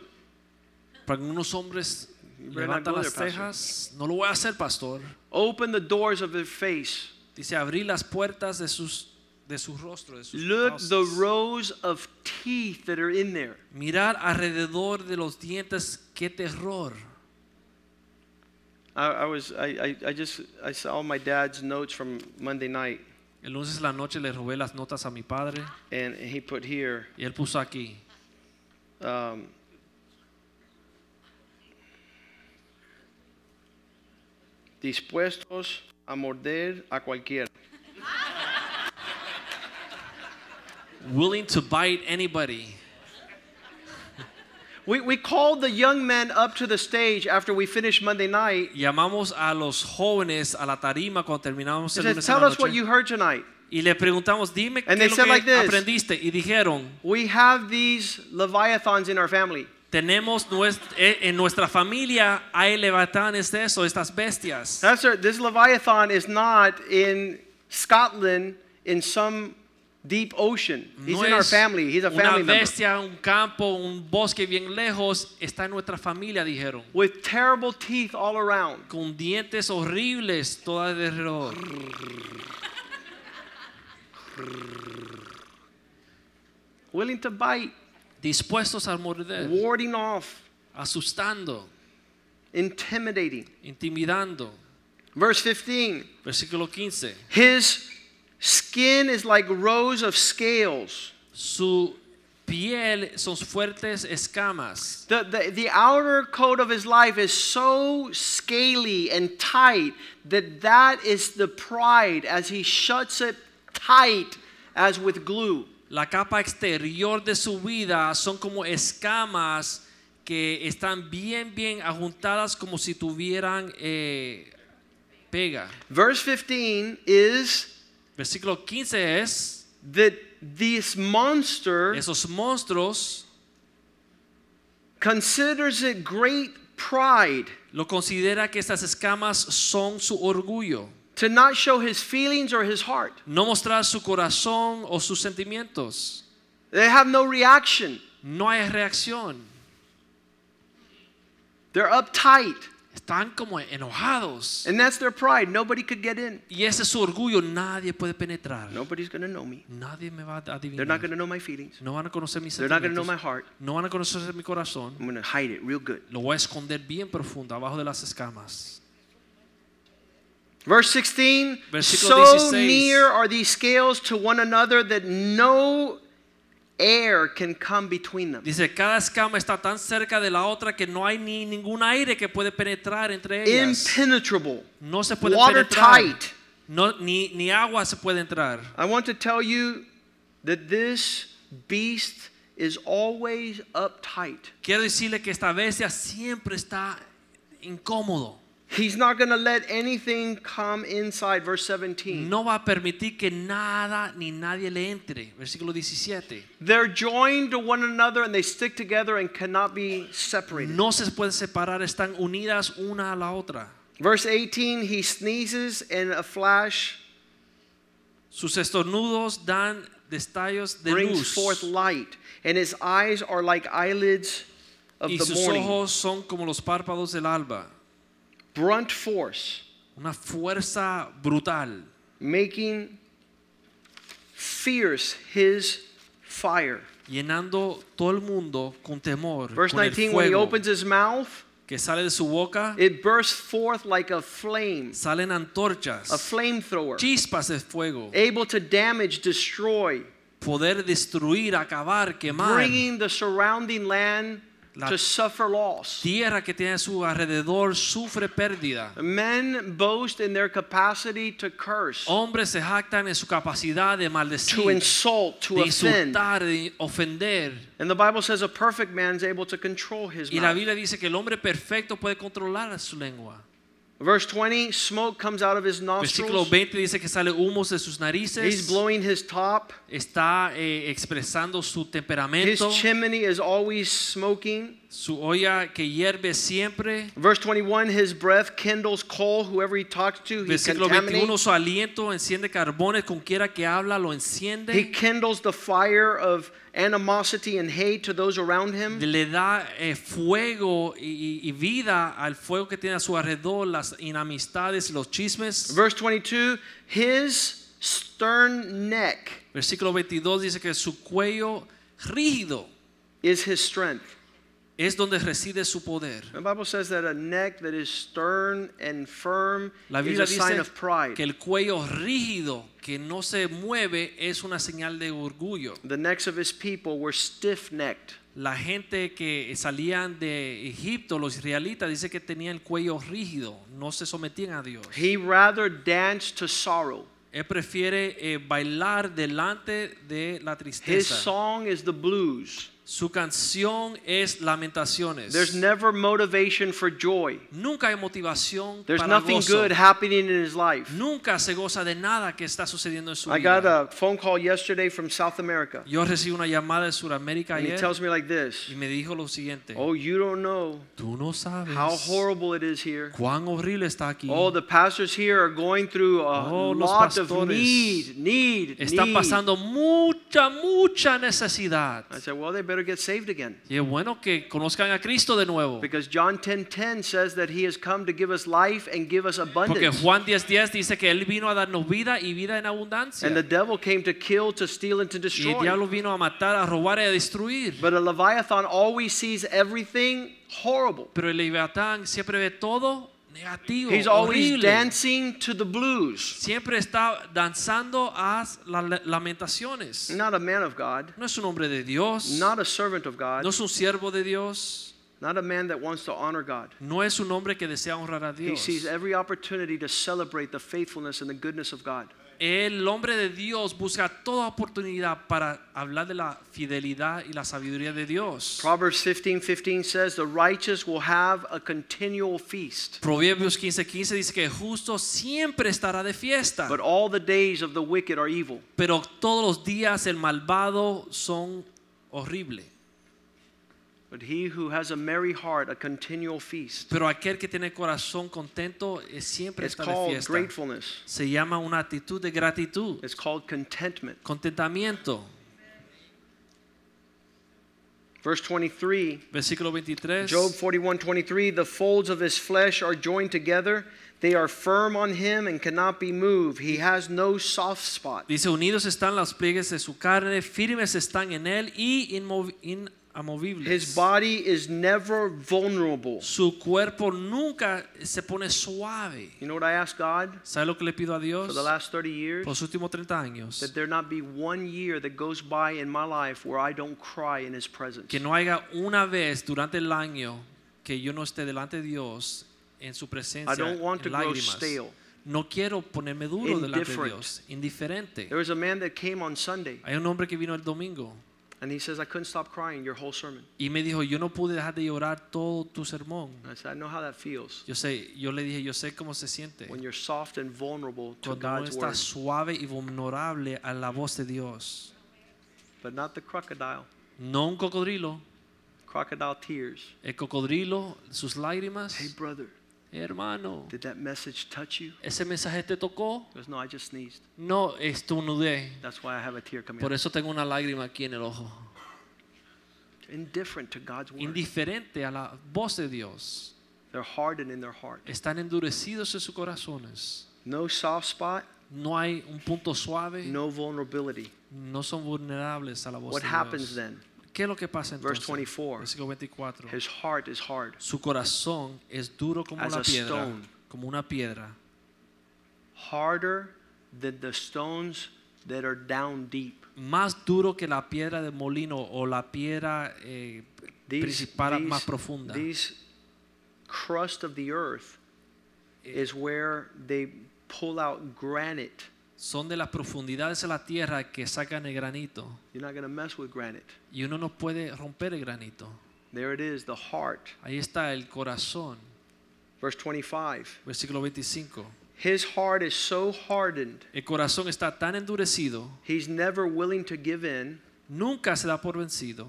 B: Para algunos hombres levantan las
A: there,
B: cejas, no lo voy a hacer, pastor.
A: open the doors of their face.
B: Dice, abrir las puertas de sus de su rostro, de sus
A: Look the rows of teeth that are in there.
B: Mirar alrededor de los dientes, qué terror.
A: I, I was I, I, I just I saw my dad's notes from Monday night
B: El lunes en la noche le robé las notas a mi padre
A: and he put here
B: y él puso aquí.
A: um, dispuestos a morder a cualquiera.
B: Willing to bite anybody.
A: We, we called the young men up to the stage after we finished Monday night.
B: Llamamos a los jóvenes a la tarima cuando terminamos el
A: said,
B: lunes
A: Tell us what you heard tonight.
B: y le preguntamos, dime
A: And
B: qué
A: they
B: es lo
A: said
B: que
A: like this.
B: aprendiste y dijeron,
A: We have these leviathans in our family.
B: tenemos eh, en nuestra familia hay levatanes de eso, estas bestias.
A: That's right. This leviathan is not in Scotland in some deep ocean. He's
B: No
A: in our family. He's a
B: una
A: family member.
B: bestia, un campo, un bosque bien lejos, está en nuestra familia, dijeron.
A: With terrible teeth all around.
B: Con dientes horribles todo alrededor.
A: Willing to bite,
B: Dispuestos a morder,
A: warding off,
B: asustando,
A: intimidating.
B: intimidando.
A: Verse 15
B: Versículo 15.
A: His skin is like rows of scales.
B: Su piel son fuertes escamas.
A: The, the, the outer coat of his life is so scaly and tight that that is the pride as he shuts it tight as with glue.
B: La capa exterior de su vida son como escamas que están bien, bien ajuntadas como si tuvieran eh, pega.
A: Verse 15 is
B: Versículo 15 es,
A: that this monster
B: esos monstruos
A: considers it great pride
B: lo considera que estas escamas son su orgullo.
A: to not show his feelings or his heart.
B: No mostrar su corazón o sus sentimientos.
A: They have no reaction.
B: No hay reacción.
A: They're uptight.
B: Están como enojados.
A: And that's their pride. Nobody could get in.
B: Y ese es su orgullo. Nadie puede penetrar.
A: Nobody's going to know me.
B: Nadie me va a adivinar.
A: They're not going to know my feelings.
B: No van a conocer mis
A: They're not going to know my heart.
B: No van a conocer mi corazón.
A: I'm going to hide it real good.
B: Lo voy a esconder bien profundo, abajo de las escamas.
A: Verse 16
B: Versículo
A: So
B: 16.
A: near are these scales to one another that no air can come between them.
B: Dice, cada escama está tan cerca de la otra que no hay ni ningún aire que puede penetrar entre ellas.
A: Impenetrable.
B: No se puede penetrar.
A: Watertight.
B: No, ni, ni agua se puede entrar.
A: I want to tell you that this beast is always uptight.
B: Quiero decirle que esta bestia siempre está incómodo.
A: He's not going to let anything come inside. Verse 17.
B: No va a permitir que nada ni nadie le entre. Versículo 17.
A: They're joined to one another and they stick together and cannot be separated.
B: No se pueden separar, están unidas una a la otra.
A: Verse 18 He sneezes and a flash
B: Sus estornudos dan destellos de
A: brings
B: luz.
A: forth light, and his eyes are like eyelids of
B: y
A: the
B: sus ojos son como los párpados del alba.
A: Brunt force,
B: Una fuerza brutal,
A: making fierce his fire.
B: llenando todo el mundo con temor.
A: Verse
B: con el
A: 19 When he opens his mouth,
B: que sale de su boca,
A: it bursts forth like a flame,
B: salen antorchas,
A: a flamethrower,
B: chispas de fuego,
A: able to damage, destroy,
B: poder destruir, acabar, quemar.
A: bringing the surrounding land
B: La-
A: to suffer loss.
B: Tierra que tiene a su alrededor sufre pérdida.
A: Men boast in their capacity to curse,
B: Hombres se jactan en su capacidad de maldecir, to
A: insult, to
B: de
A: offend.
B: insultar, de ofender.
A: And the Bible says a perfect man is able to control his
B: Y la
A: mouth.
B: Biblia dice que el hombre perfecto puede controlar su lengua.
A: Verse 20, smoke comes out of his nostrils.
B: Versículo
A: nostrils.
B: 20 dice que sale humos de sus narices.
A: He's blowing his top.
B: Está eh, expresando su temperamento.
A: His chimney is always smoking.
B: Su olla que hierve siempre.
A: Verse 21, his breath kindles coal, whoever he talks to, he
B: Versículo 21,
A: contaminates.
B: su aliento enciende carbones, con quiera que habla lo
A: He kindles the fire of animosity and hate to those around him.
B: Le da eh, fuego y, y vida al fuego que tiene a su alrededor, las inamistades, los chismes.
A: Verse 22, his stern neck
B: Versículo 22 dice que su cuello rígido
A: is his strength.
B: Es donde reside su poder.
A: The Bible says that a neck that is stern and firm
B: La
A: is a sign of pride.
B: que el cuello rígido que no se mueve es una señal de orgullo.
A: The necks of his people were stiff necked.
B: La gente que salían de Egipto, los israelitas, dice que tenían el cuello rígido, no se sometían a Dios.
A: He rather danced to sorrow.
B: Él prefiere eh, bailar delante de la
A: His
B: tristeza.
A: song is the blues.
B: Su canción es Lamentaciones.
A: There's never motivation for joy.
B: Nunca hay motivación
A: There's
B: para
A: nothing
B: gozo.
A: good happening in his life.
B: Nunca se goza de nada que está sucediendo en su
A: I got
B: vida.
A: a phone call yesterday from South America.
B: Yo recibí una llamada de Sudamérica
A: And he
B: ayer
A: tells me like this
B: y me dijo lo siguiente.
A: Oh, you don't know
B: Tú no sabes
A: how horrible it is here.
B: cuán horrible está aquí.
A: Oh, the pastors here are going through a
B: Oh, los
A: lot of
B: pastores
A: need, need,
B: Están
A: need.
B: pasando mucha, mucha necesidad.
A: I said, well, they better get saved again.
B: Y es bueno que conozcan a Cristo de nuevo.
A: Because John 10:10 says that he has come to give us life and give us
B: Porque
A: abundance.
B: Juan 10:10 dice que Él vino a darnos vida y vida en abundancia.
A: And the devil came to kill, to steal, and to destroy.
B: Y el diablo vino a matar, a robar y a destruir.
A: But a Leviathan always sees everything horrible.
B: Pero el Leviatán siempre ve todo negativo,
A: He's always
B: horrible.
A: dancing to the blues.
B: Siempre está danzando a las lamentaciones.
A: Not a man of God,
B: No es un hombre de Dios.
A: not a servant of God,
B: No es un siervo de Dios.
A: not a man that wants to honor God.
B: No es un hombre que desea honrar a Dios.
A: He sees every opportunity to celebrate the faithfulness and the goodness of God.
B: El hombre de Dios busca toda oportunidad para hablar de la fidelidad y la sabiduría de Dios.
A: Proverbs 15:15 says, "The righteous will have a continual feast,
B: Proverbios 15:15 dice que el justo siempre estará de fiesta,
A: but all the days of the wicked are evil."
B: pero todos los días el malvado son horribles.
A: But he who has a merry heart, a continual feast.
B: Pero aquel que tiene corazón contento eh, siempre
A: It's
B: está de
A: called
B: fiesta.
A: gratefulness.
B: Se llama una actitud de gratitud,
A: It's called contentment.
B: contentamiento.
A: Verse 23,
B: Versículo 23.
A: Job 41:23, "The folds of his flesh are joined together; they are firm on him and cannot be moved. He has no soft spot."
B: Dice, unidos están los pliegues de su carne, firmes están en él y inmov-
A: His body is never vulnerable.
B: Su cuerpo nunca se pone suave.
A: You know what I ask God
B: ¿Sabe lo que le pido a Dios?
A: for the last 30 years?
B: Por los últimos 30 años.
A: That there not be one year that goes by in my life where I don't cry in his presence.
B: Que no haya una vez durante el año que yo no esté delante de Dios en su presencia
A: I don't want to grow
B: lágrimas.
A: stale.
B: No quiero ponerme duro delante de. Dios, indiferente.
A: There was a man that came on Sunday
B: Hay un hombre que vino el domingo
A: and he says, I couldn't stop crying your whole sermon.
B: y me dijo, yo no pude dejar de llorar todo tu sermón.
A: I said, I know how that feels
B: Yo sé, yo le dije, yo sé cómo se siente
A: when you're soft and vulnerable to
B: cuando uno
A: God's
B: está
A: word,
B: suave y vulnerable a la voz de Dios.
A: but not the crocodile.
B: No un cocodrilo,
A: Crocodile tears.
B: el cocodrilo, sus lágrimas.
A: Hey, brother,
B: Hermano,
A: did that message touch you?
B: ese mensaje te tocó.
A: He goes, No, I just sneezed.
B: No, estornudé.
A: That's why I have a tear coming
B: Por
A: out.
B: eso tengo una lágrima aquí en el ojo.
A: Indifferent to God's word.
B: Indiferente a la voz de Dios.
A: They're hardened in their heart.
B: Están endurecidos en sus corazones.
A: No soft spot,
B: No hay un punto suave.
A: no vulnerability.
B: No son vulnerables a la voz
A: What
B: de
A: happens
B: Dios.
A: then?
B: ¿Qué es lo que pasa
A: Verse
B: entonces?
A: 24.
B: Versículo 24.
A: His heart is hard,
B: Su corazón es duro como
A: As
B: la
A: a
B: piedra.
A: stone.
B: Como una piedra.
A: harder than the stones that are down deep.
B: Más duro que la piedra de molino o la piedra eh,
A: These,
B: principal
A: these-
B: más profunda.
A: these crust of the earth is where they pull out granite.
B: Son de las profundidades de la tierra que sacan el granito.
A: You're not going to mess with granite.
B: Y uno no puede romper el granito.
A: There it is, the heart.
B: Ahí está el corazón.
A: Verse 25.
B: versículo 25.
A: His heart is so hardened,
B: El corazón está tan endurecido,
A: he's never willing to give in,
B: nunca se da por vencido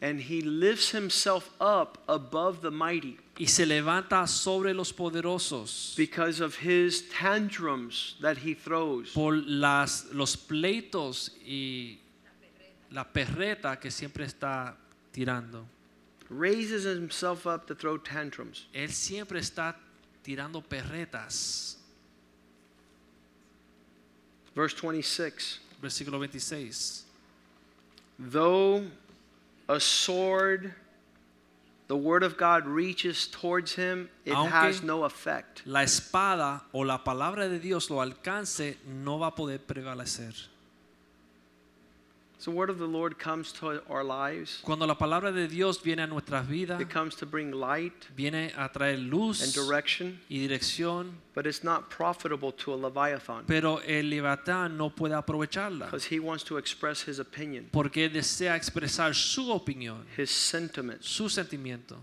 A: and he lifts himself up above the mighty
B: y se levanta sobre los poderosos
A: because of his tantrums that he throws.
B: por las, los pleitos y la perreta que siempre está tirando.
A: Raises himself up to throw tantrums.
B: Él siempre está tirando perretas.
A: Verse 26.
B: Versículo 26.
A: Though a sword, the word of God reaches towards him, it
B: Aunque-
A: has no effect.
B: La espada o la palabra de Dios lo alcance, no va a poder prevalecer.
A: So the word of the Lord comes to our lives.
B: Cuando la palabra de Dios viene a nuestras vidas,
A: It comes to bring light
B: viene a traer luz
A: and direction,
B: y dirección,
A: but it's not profitable to a Leviathan
B: pero el Leviatán no puede aprovecharla
A: because he wants to express his opinion,
B: porque desea expresar su opinión,
A: his sentiments.
B: su sentimiento.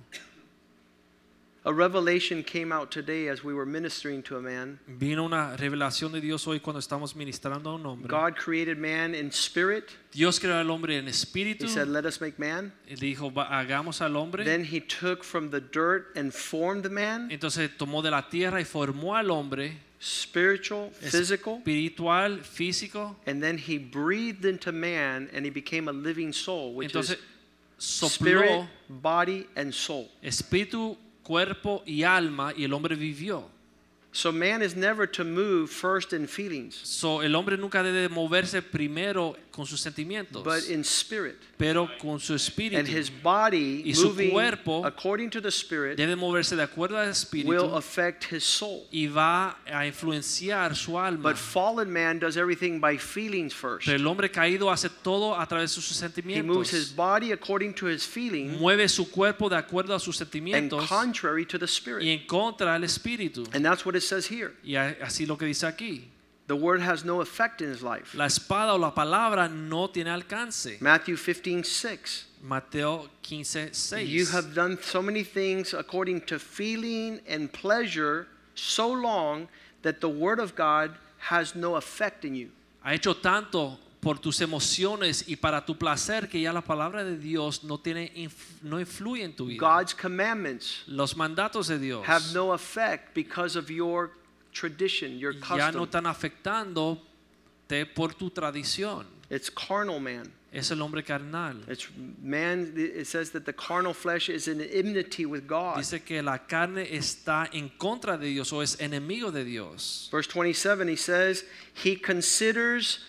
A: A revelation came out today as we were ministering to a man.
B: Vino una revelación de Dios hoy cuando estamos ministrando a un hombre.
A: God created man in spirit.
B: Dios creó al hombre en espíritu
A: He said, Let us make man.
B: y dijo, hagamos al hombre.
A: Then he took from the dirt and formed the man,
B: Entonces tomó de la tierra y formó al hombre
A: spiritual, physical.
B: espiritual, físico.
A: And then he breathed into man and he became a living soul, which
B: Entonces
A: is
B: sopló
A: spirit, body, and soul.
B: espíritu, cuerpo y alma y el hombre vivió.
A: So man is never to move first in feelings,
B: So, el hombre nunca debe moverse primero con sus sentimientos,
A: but in spirit.
B: pero con su espíritu.
A: And his body
B: Y su
A: moving
B: cuerpo
A: according to the spirit
B: debe moverse de acuerdo al
A: will
B: espíritu
A: affect his soul.
B: y va a influenciar su alma.
A: But fallen man does everything by feelings first.
B: Pero el hombre caído hace todo a través de sus
A: He moves his
B: sentimientos.
A: body according to his feeling
B: Mueve su cuerpo de acuerdo a sus
A: and
B: sentimientos
A: contrary to the
B: y
A: spirit.
B: en contra del espíritu.
A: And that's what it says here.
B: Y así lo que dice aquí.
A: The word has no effect in his life.
B: La espada o la palabra no tiene alcance.
A: Matthew 15:6.
B: Mateo 15, 6.
A: You have done so many things according to feeling and pleasure so long that the word of God has no effect in you.
B: Ha hecho tanto por tus emociones y para tu placer que ya la palabra de Dios no tiene no influye en tu vida.
A: God's commandments
B: Los mandatos de Dios
A: have no effect because of your tradition, your custom.
B: ya no están afectando te por tu tradición.
A: It's carnal man.
B: Es el hombre carnal.
A: It's man. It says that the carnal flesh is in enmity with God.
B: Dice que la carne está en contra de Dios o es enemigo de Dios.
A: Verse 27, he says, He considers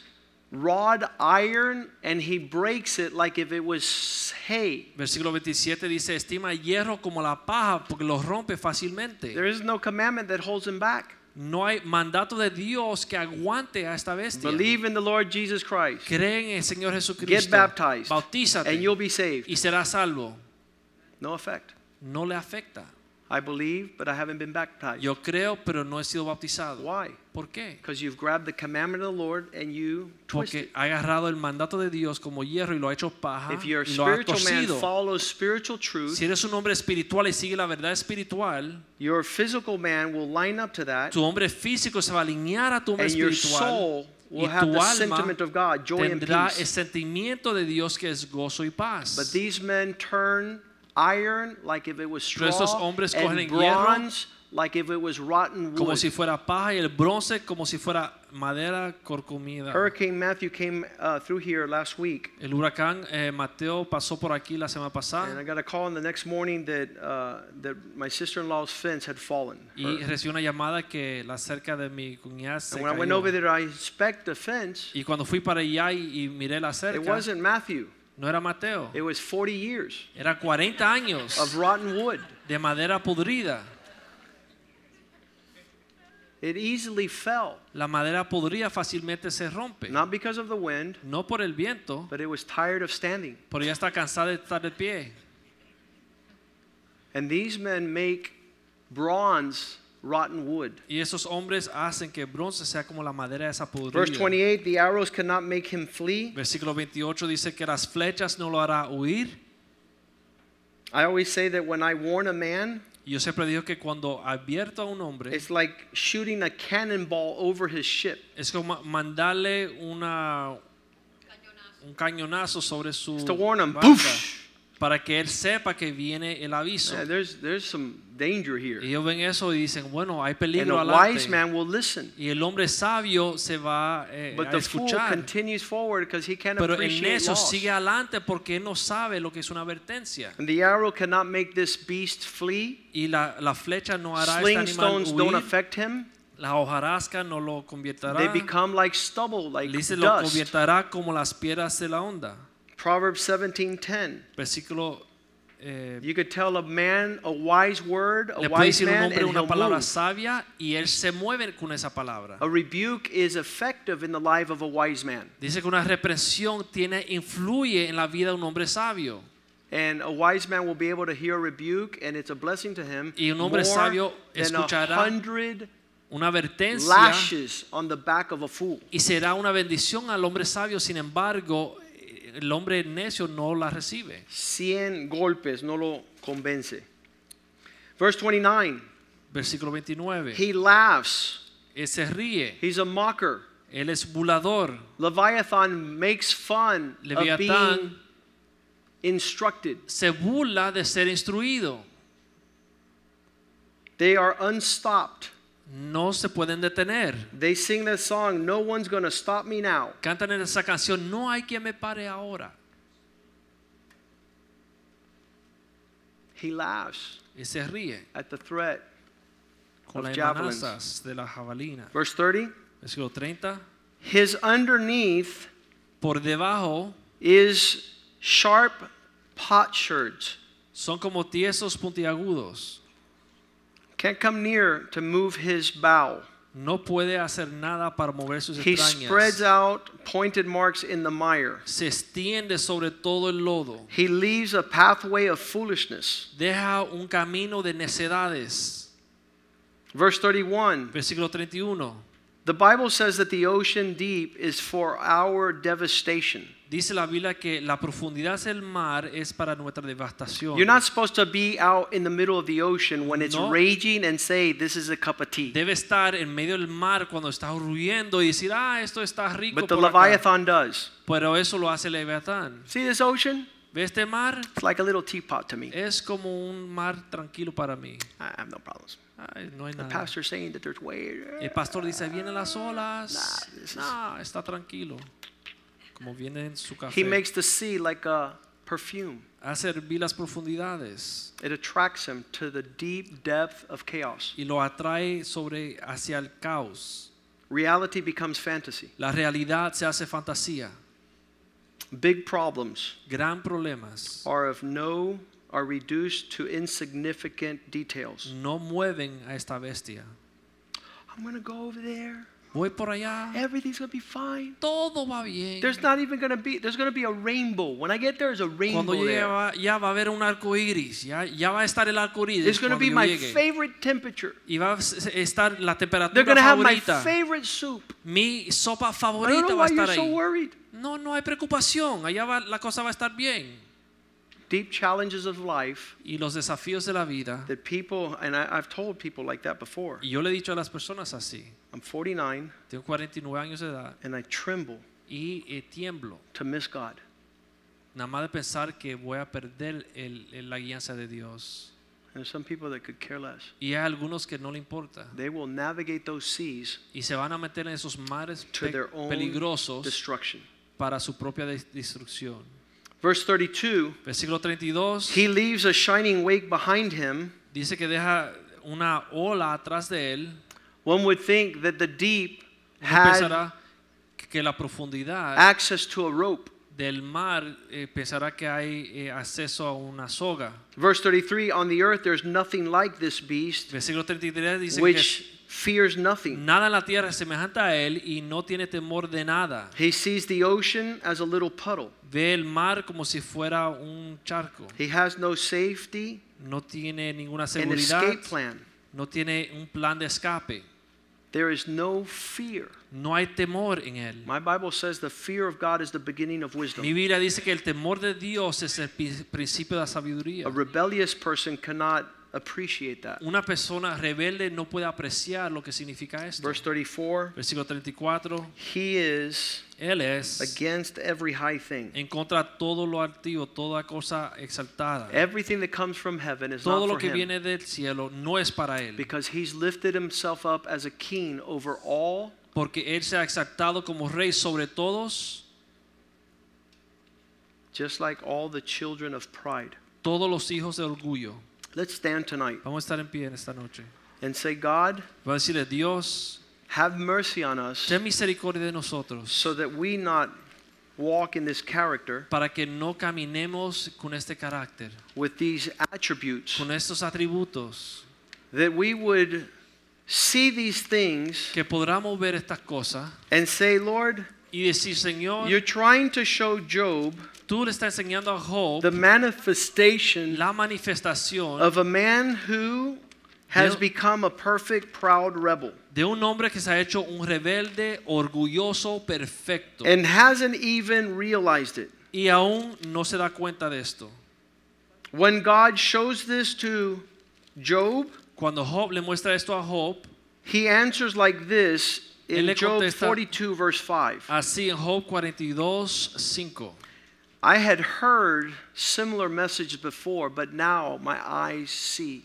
A: rod iron and he breaks it like if it was hay.
B: Versículo 27 dice, estima hierro como la paja porque lo rompe fácilmente.
A: There is no commandment that holds him back.
B: No hay mandato de Dios que aguante a esta bestia.
A: Believe in the Lord Jesus Christ.
B: Cree en el Señor
A: Get
B: Jesucristo.
A: baptized.
B: Bautízate
A: And you'll be saved.
B: y serás salvo.
A: No effect.
B: No le afecta.
A: I believe, but I haven't been baptized.
B: Yo creo, pero no he sido bautizado.
A: Why?
B: ¿Por qué?
A: Because you've grabbed the commandment of the Lord and you twist
B: Porque
A: it.
B: ha agarrado el mandato de Dios como hierro y lo ha hecho paja
A: If you're a
B: y lo ha
A: spiritual man, follows spiritual truth.
B: Si eres un hombre espiritual y sigue la verdad espiritual,
A: Your physical man will line up to that,
B: tu hombre físico se va a alinear a tu hombre
A: and your
B: espiritual
A: soul will have the sentiment of God, joy and
B: tendrá el sentimiento de Dios que es gozo y paz.
A: But these men turn iron like if it was
B: Pero
A: straw,
B: hombres cogen hierro
A: bronze like if it was rotten
B: como
A: wood.
B: si fuera paja y el bronce como si fuera madera corcomida.
A: Hurricane Matthew came uh, through here last week,
B: El huracán eh, Mateo pasó por aquí la semana
A: and I
B: pasada
A: got a call in the next morning that uh, that my sister-in-law's fence had fallen.
B: y recibí una llamada que la cerca de mi cuñada se
A: And when I went
B: cayó.
A: over there, I inspect the fence.
B: Y cuando fui para allá y, y miré la
A: It
B: cerca,
A: wasn't Matthew.
B: No era Mateo,
A: It was 40 years
B: era 40 años
A: of rotten wood.
B: de madera podrida.
A: It easily fell,
B: La madera podrida fácilmente se rompe,
A: not because of the wind,
B: no por el viento,
A: but it was tired of standing.
B: pero ya está cansada de estar de pie.
A: And these men make bronze rotten wood.
B: Y esos hombres hacen que el bronce sea como la madera esa
A: Verse
B: podrida.
A: 28 the arrows cannot make him flee.
B: Versículo 28 dice que las flechas no lo hará huir.
A: I always say that when I warn a man,
B: yo siempre digo que cuando advierto a un hombre,
A: It's like shooting a cannonball over his ship.
B: es como mandarle una, un cañonazo sobre su
A: It's to warn him.
B: barca
A: Poof!
B: Para que él sepa que viene el aviso.
A: Yeah, there's, there's some danger here.
B: Y ellos ven eso y dicen, bueno, hay
A: And
B: peligro
A: a wise
B: adelante.
A: man will listen.
B: Y el hombre sabio se va eh,
A: But
B: a
A: the fool
B: escuchar.
A: continues forward he can't
B: Pero necio
A: loss.
B: sigue adelante porque él no sabe lo que es una advertencia.
A: And the arrow cannot make this beast flee.
B: Y la, la flecha no hará
A: Sling
B: este animal
A: stones don't
B: huir.
A: affect him.
B: La hojarasca no lo convertirá.
A: They become like stubble, like
B: Dice, lo convertirá como las piedras de la onda.
A: Proverbs 17:10.
B: Versículo. eh,
A: You could tell a man a wise word, a
B: le puede
A: wise
B: decir un
A: man,
B: hombre
A: and
B: una
A: he'll
B: palabra
A: move.
B: sabia y él se mueve con esa palabra.
A: A rebuke is effective in the life of a wise man.
B: Dice que una represión tiene, influye en la vida de un hombre sabio.
A: And a wise man will be able to hear a rebuke, and it's a blessing to him.
B: Y un hombre
A: more
B: sabio
A: than a
B: escuchará
A: hundred
B: Una advertencia
A: lashes on the back of a fool.
B: y será una bendición al hombre sabio, sin embargo, el hombre necio no la recibe.
A: Cien golpes no lo convence. Verse 29.
B: Versículo 29.
A: He laughs.
B: Él se ríe,
A: He's a mocker.
B: él es bulador.
A: Leviathan makes fun of being instructed.
B: se burla de ser instruido.
A: They are unstopped.
B: No se pueden detener.
A: They sing that song, No one's going to stop me now.
B: Cantan en esa canción, no hay quien me pare ahora.
A: He laughs
B: Y se ríe
A: at the threat.
B: con
A: Of
B: las
A: javelins.
B: de la jabalina.
A: Verse 30
B: Versículo 30.
A: His underneath
B: Por debajo
A: is sharp potsherds.
B: son como tiesos puntiagudos.
A: Can't come near to move his bow.
B: No puede hacer nada para mover sus
A: He spreads out pointed marks in the mire.
B: Se extiende sobre todo el lodo.
A: He leaves a pathway of foolishness.
B: Deja un camino de necedades.
A: Verse 31
B: Versículo 31.
A: The Bible says that the ocean deep is for our devastation.
B: Dice la Biblia que la profundidad del mar es para nuestra devastación.
A: You're not supposed to be out in the middle of the ocean when it's
B: No.
A: raging and say, This is a cup of tea.
B: Debe estar en medio del mar cuando está huyendo y decir, ah, esto está rico.
A: But the
B: por acá".
A: Leviathan does.
B: Pero eso lo hace Leviatán.
A: See this ocean?
B: ¿Ve este mar?
A: It's like a little teapot to me.
B: Es como un mar tranquilo para mí.
A: I have no problems.
B: Ay, no hay
A: The
B: nada.
A: pastor's saying that there's way.
B: El pastor dice, vienen las olas.
A: Nah,
B: No, está tranquilo. Como viene en su café.
A: He makes the sea like a perfume.
B: Hace hervir las profundidades
A: It attracts him to the deep depth of chaos.
B: y lo atrae sobre hacia el caos.
A: Reality becomes fantasy.
B: La realidad se hace fantasía.
A: Big problems
B: Gran problemas
A: are of no are reduced to insignificant details.
B: no mueven a esta bestia.
A: I'm gonna go over there.
B: Voy por allá.
A: Everything's gonna be fine.
B: Todo va bien.
A: There's not even gonna be there's gonna be a rainbow. When I get there, there's a
B: Cuando
A: rainbow
B: llegue
A: there.
B: va- ya va a haber un arco iris. Ya, ya va a estar el arco iris.
A: It's gonna
B: cuando
A: be my
B: llegue.
A: favorite temperature.
B: Y va a estar la
A: They're
B: temperatura
A: gonna have my
B: favorita.
A: favorite soup.
B: Mi sopa
A: I don't
B: favorita
A: know
B: va a
A: why you're
B: estar
A: so
B: ahí.
A: worried.
B: No, no hay preocupación. Allá va, la cosa va a estar bien.
A: Deep challenges of life
B: Y los desafíos de la vida.
A: that people and I, I've told people like that before.
B: Y yo le he dicho a las personas así.
A: I'm 49
B: Tengo 49 años de edad
A: and I tremble
B: y eh, tiemblo.
A: to miss God.
B: Nada más de pensar que voy a perder el- el- la guianza de Dios.
A: And some people that could care less.
B: Y hay algunos que no le importa.
A: They will navigate those seas
B: Y se van a meter en esos mares
A: to
B: pe-
A: their own
B: peligrosos
A: destruction.
B: para su propia destrucción.
A: Verse 32
B: Versículo 32
A: He leaves a shining wake behind him.
B: dice que deja una ola atrás de él.
A: One would think that the deep
B: Uno
A: had
B: que la profundidad
A: access to a rope.
B: del mar eh, pensará que hay eh, acceso a una soga.
A: Verse 33 On the earth there's nothing like this beast,
B: Versículo 33 dice
A: which
B: que
A: fears nothing.
B: nada en la tierra es semejante a él y no tiene temor de nada.
A: He sees the ocean as a little puddle.
B: Ve el mar como si fuera un charco.
A: He has no safety
B: No tiene ninguna seguridad.
A: escape plan.
B: No tiene un plan de escape.
A: There is no fear.
B: No hay temor en él.
A: My Bible says the fear of God is the beginning of wisdom. Mi.
B: Biblia dice que el temor de Dios es el principio de la sabiduría.
A: A rebellious person cannot appreciate that.
B: Una persona rebelde no puede apreciar lo que significa esto.
A: Verse 34
B: Versículo 34.
A: He is
B: Él es
A: against every high thing.
B: en contra todo lo altivo, toda cosa exaltada.
A: Everything that comes from heaven is
B: Todo
A: not
B: lo que
A: him
B: viene del cielo no es para él,
A: because he's lifted himself up as a king over all
B: porque él se ha exaltado como rey sobre todos,
A: just like all the children of pride.
B: todos los hijos de orgullo.
A: Let's stand tonight
B: Vamos a estar en pie en esta noche.
A: and say, God,
B: Va a decirle, Dios,
A: have mercy on us
B: ten misericordia de nosotros,
A: so that we not walk in this character
B: para que no caminemos con este carácter,
A: with these attributes,
B: con estos atributos,
A: that we would see these things
B: que podamos ver estas cosas
A: and say, Lord,
B: y decir, Señor,
A: you're trying to show Job
B: tú le estás enseñando a Job
A: the manifestation
B: la manifestación
A: of a man who has become a perfect, proud rebel
B: de un hombre que se ha hecho un rebelde, orgulloso, perfecto.
A: and hasn't even realized it.
B: y aún no se da cuenta de esto.
A: When God shows this to Job,
B: Cuando Job le muestra esto a Job,
A: he answers like this in Job
B: contesta-
A: 42, verse 5.
B: así en Job 42, 5.
A: I had heard similar messages before, but now my eyes see.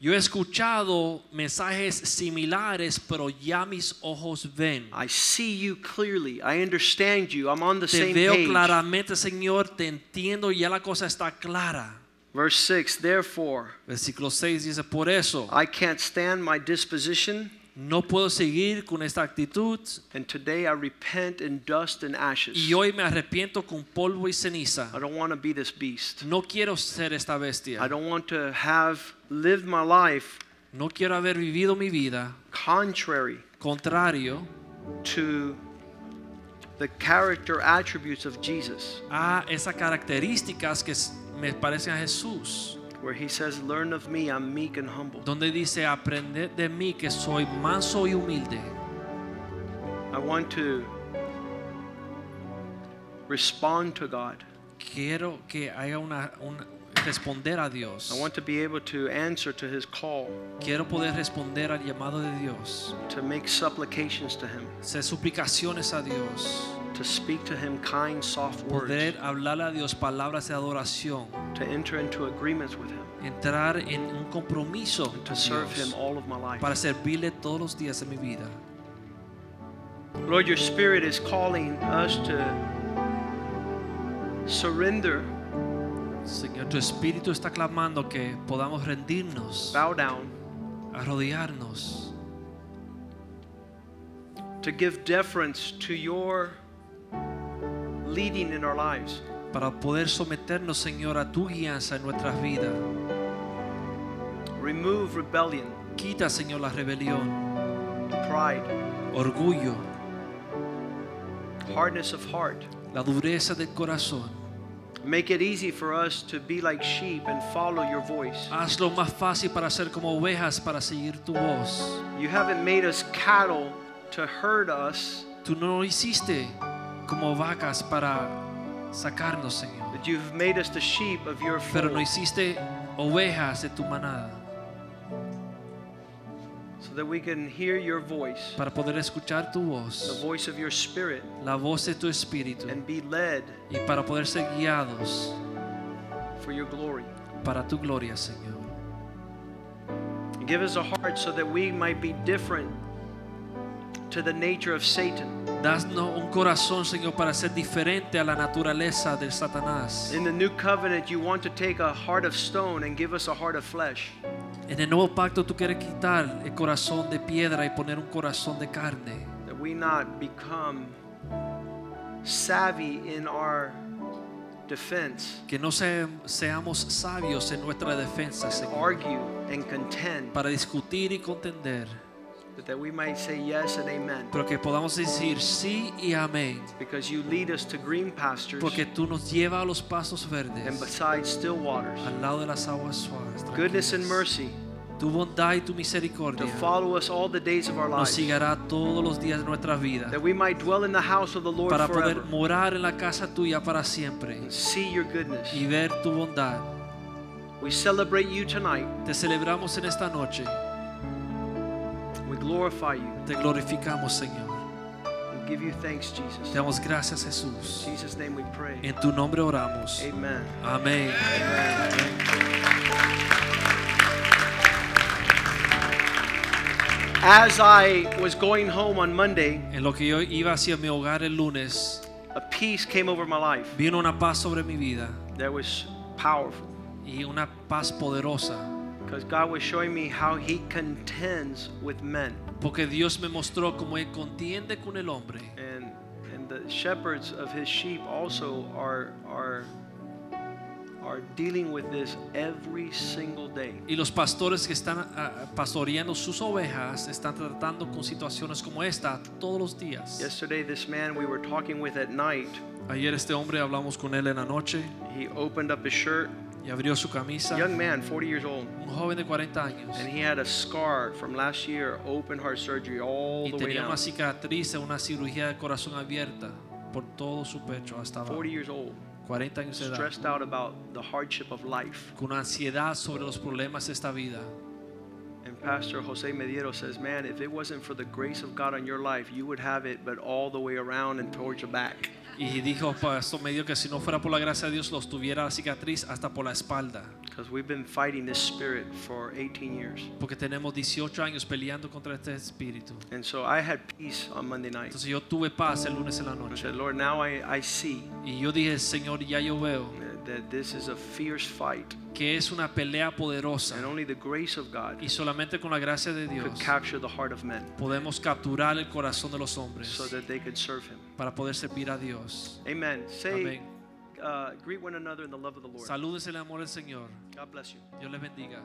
B: Yo he escuchado mensajes similares, pero ya mis ojos ven.
A: I see you clearly. I understand you. I'm on the
B: Te
A: same
B: veo
A: page.
B: claramente, Señor, te entiendo, ya la cosa está clara.
A: Verse 6 Therefore,
B: Versículo 6 dice, por eso
A: I can't stand my disposition,
B: no puedo seguir con esta actitud
A: and today I repent in dust and ashes.
B: y hoy me arrepiento con polvo y ceniza.
A: I don't want to be this beast.
B: No quiero ser esta bestia.
A: I don't want to have lived my life
B: No quiero haber vivido mi vida
A: contrary
B: contrario
A: to the character attributes of Jesus,
B: a esas características que me parecen a Jesús,
A: where he says, Learn of me, I'm meek and humble.
B: donde dice, aprended de mí que soy manso y humilde.
A: I want to respond to God.
B: Quiero que haya una, un- responder a Dios.
A: I want to be able to answer to his call,
B: Quiero poder responder al llamado de Dios,
A: to make supplications to him,
B: hacer suplicaciones a Dios,
A: to speak to him kind, soft words,
B: poder hablarle a Dios palabras de adoración,
A: to enter into agreements with him,
B: entrar en un compromiso
A: to serve him
B: Dios
A: all of my life.
B: para servirle todos los días de mi vida.
A: Lord, your spirit is calling us to surrender,
B: Señor, tu Espíritu está clamando que podamos rendirnos,
A: bow down,
B: arrodillarnos,
A: to give deference to your leading in our lives.
B: para poder someternos, Señor, a tu guianza en nuestras vidas.
A: Remove rebellion,
B: Quita, Señor, la rebelión,
A: pride,
B: orgullo,
A: hardness of heart.
B: la dureza del corazón.
A: Make it easy for us to be like sheep and follow your voice.
B: Hazlo más fácil para ser como ovejas, para seguir tu voz.
A: You haven't made us cattle to herd us,
B: Tú no lo hiciste como vacas para sacarnos, Señor.
A: but you've made us the sheep of your
B: Pero no hiciste ovejas de tu manada.
A: So that we can hear your voice,
B: para poder escuchar tu
A: the voice of your spirit,
B: la voz de tu espíritu.
A: And be led
B: y para poder ser guiados.
A: for your glory.
B: para tu gloria, Señor.
A: Give us a heart so that we might be different to the nature of Satan.
B: Danos un corazón, Señor, para ser diferente a la naturaleza del Satanás.
A: In the new covenant, you want to take a heart of stone and give us a heart of flesh.
B: En el nuevo pacto tú quieres quitar el corazón de piedra y poner un corazón de carne.
A: That we not become savvy in our defense,
B: Que no se- seamos sabios en nuestra defensa, Señor.
A: argue and contend,
B: Para discutir y contender.
A: But that we might say yes and amen.
B: Pero que podamos decir sí y amén.
A: Because you lead us to green pastures
B: Porque tú nos llevas a los pasos
A: and
B: verdes.
A: beside still waters.
B: Al lado de las aguas suaves.
A: Goodness and mercy
B: Tu bondad y tu
A: to
B: misericordia
A: follow us all the days of our
B: nos seguirá todos los días de nuestra vida.
A: That we might dwell in the house of the Lord
B: Para poder morar en la casa tuya para siempre.
A: and See your goodness.
B: Y ver tu bondad.
A: We celebrate you tonight.
B: Te celebramos en esta noche.
A: Glorify you.
B: Te glorificamos, Señor.
A: We give you thanks,
B: Te
A: Jesus.
B: damos gracias,
A: In
B: Jesús.
A: Jesus' name we pray.
B: En tu nombre oramos.
A: Amen.
B: Amén.
A: As I was going home on Monday,
B: En lo que yo iba hacia mi hogar el lunes,
A: a peace came over my life
B: vino una paz sobre mi vida
A: that was powerful
B: y una paz poderosa.
A: Because God was showing me how He contends with men.
B: Porque Dios me mostró cómo Él contiende con el hombre.
A: And, and the shepherds of His sheep also are, are, are dealing with this every single day.
B: Y los pastores que están ah, pastoreando sus ovejas están tratando con situaciones como esta todos los días.
A: Yesterday, this man we were talking with at night,
B: Ayer este hombre hablamos con él en la noche
A: he opened up his shirt.
B: Y abrió su camisa.
A: Young man, 40 years old.
B: Un joven de 40 años.
A: And he had a scar from last year, open heart surgery all
B: Y
A: the way
B: tenía
A: down.
B: una cicatriz, una cirugía de corazón abierta por todo su pecho hasta abajo.
A: 40 years old,
B: 40 años de edad.
A: stressed out about the hardship of life.
B: Con ansiedad sobre los problemas de esta vida.
A: And Pastor Jose Mediero says, Man, if it wasn't for the grace of God on your life, you would have it, but all the way around and towards your back.
B: Y dijo Pastor Medio que si no fuera por la gracia de Dios los tuviera la cicatriz hasta por la espalda.
A: Because we've been fighting this spirit for 18 years.
B: Porque tenemos 18 años peleando contra este espíritu.
A: And so I had peace on Monday night.
B: Entonces yo tuve paz el lunes en la
A: I
B: noche.
A: said, Lord, now I, I see
B: Y yo dije, Señor, ya yo veo
A: that this is a fierce fight.
B: Que es una pelea poderosa.
A: And only the grace of God
B: Y solamente con la gracia de Dios
A: capture the heart of men
B: podemos capturar el corazón de los hombres
A: so that they could serve Him.
B: para poder servir a Dios.
A: Amen. Say,
B: Amén.
A: uh, greet one another in the love of the Lord.
B: Salúdense en el amor del Señor.
A: God bless you.
B: Dios les bendiga.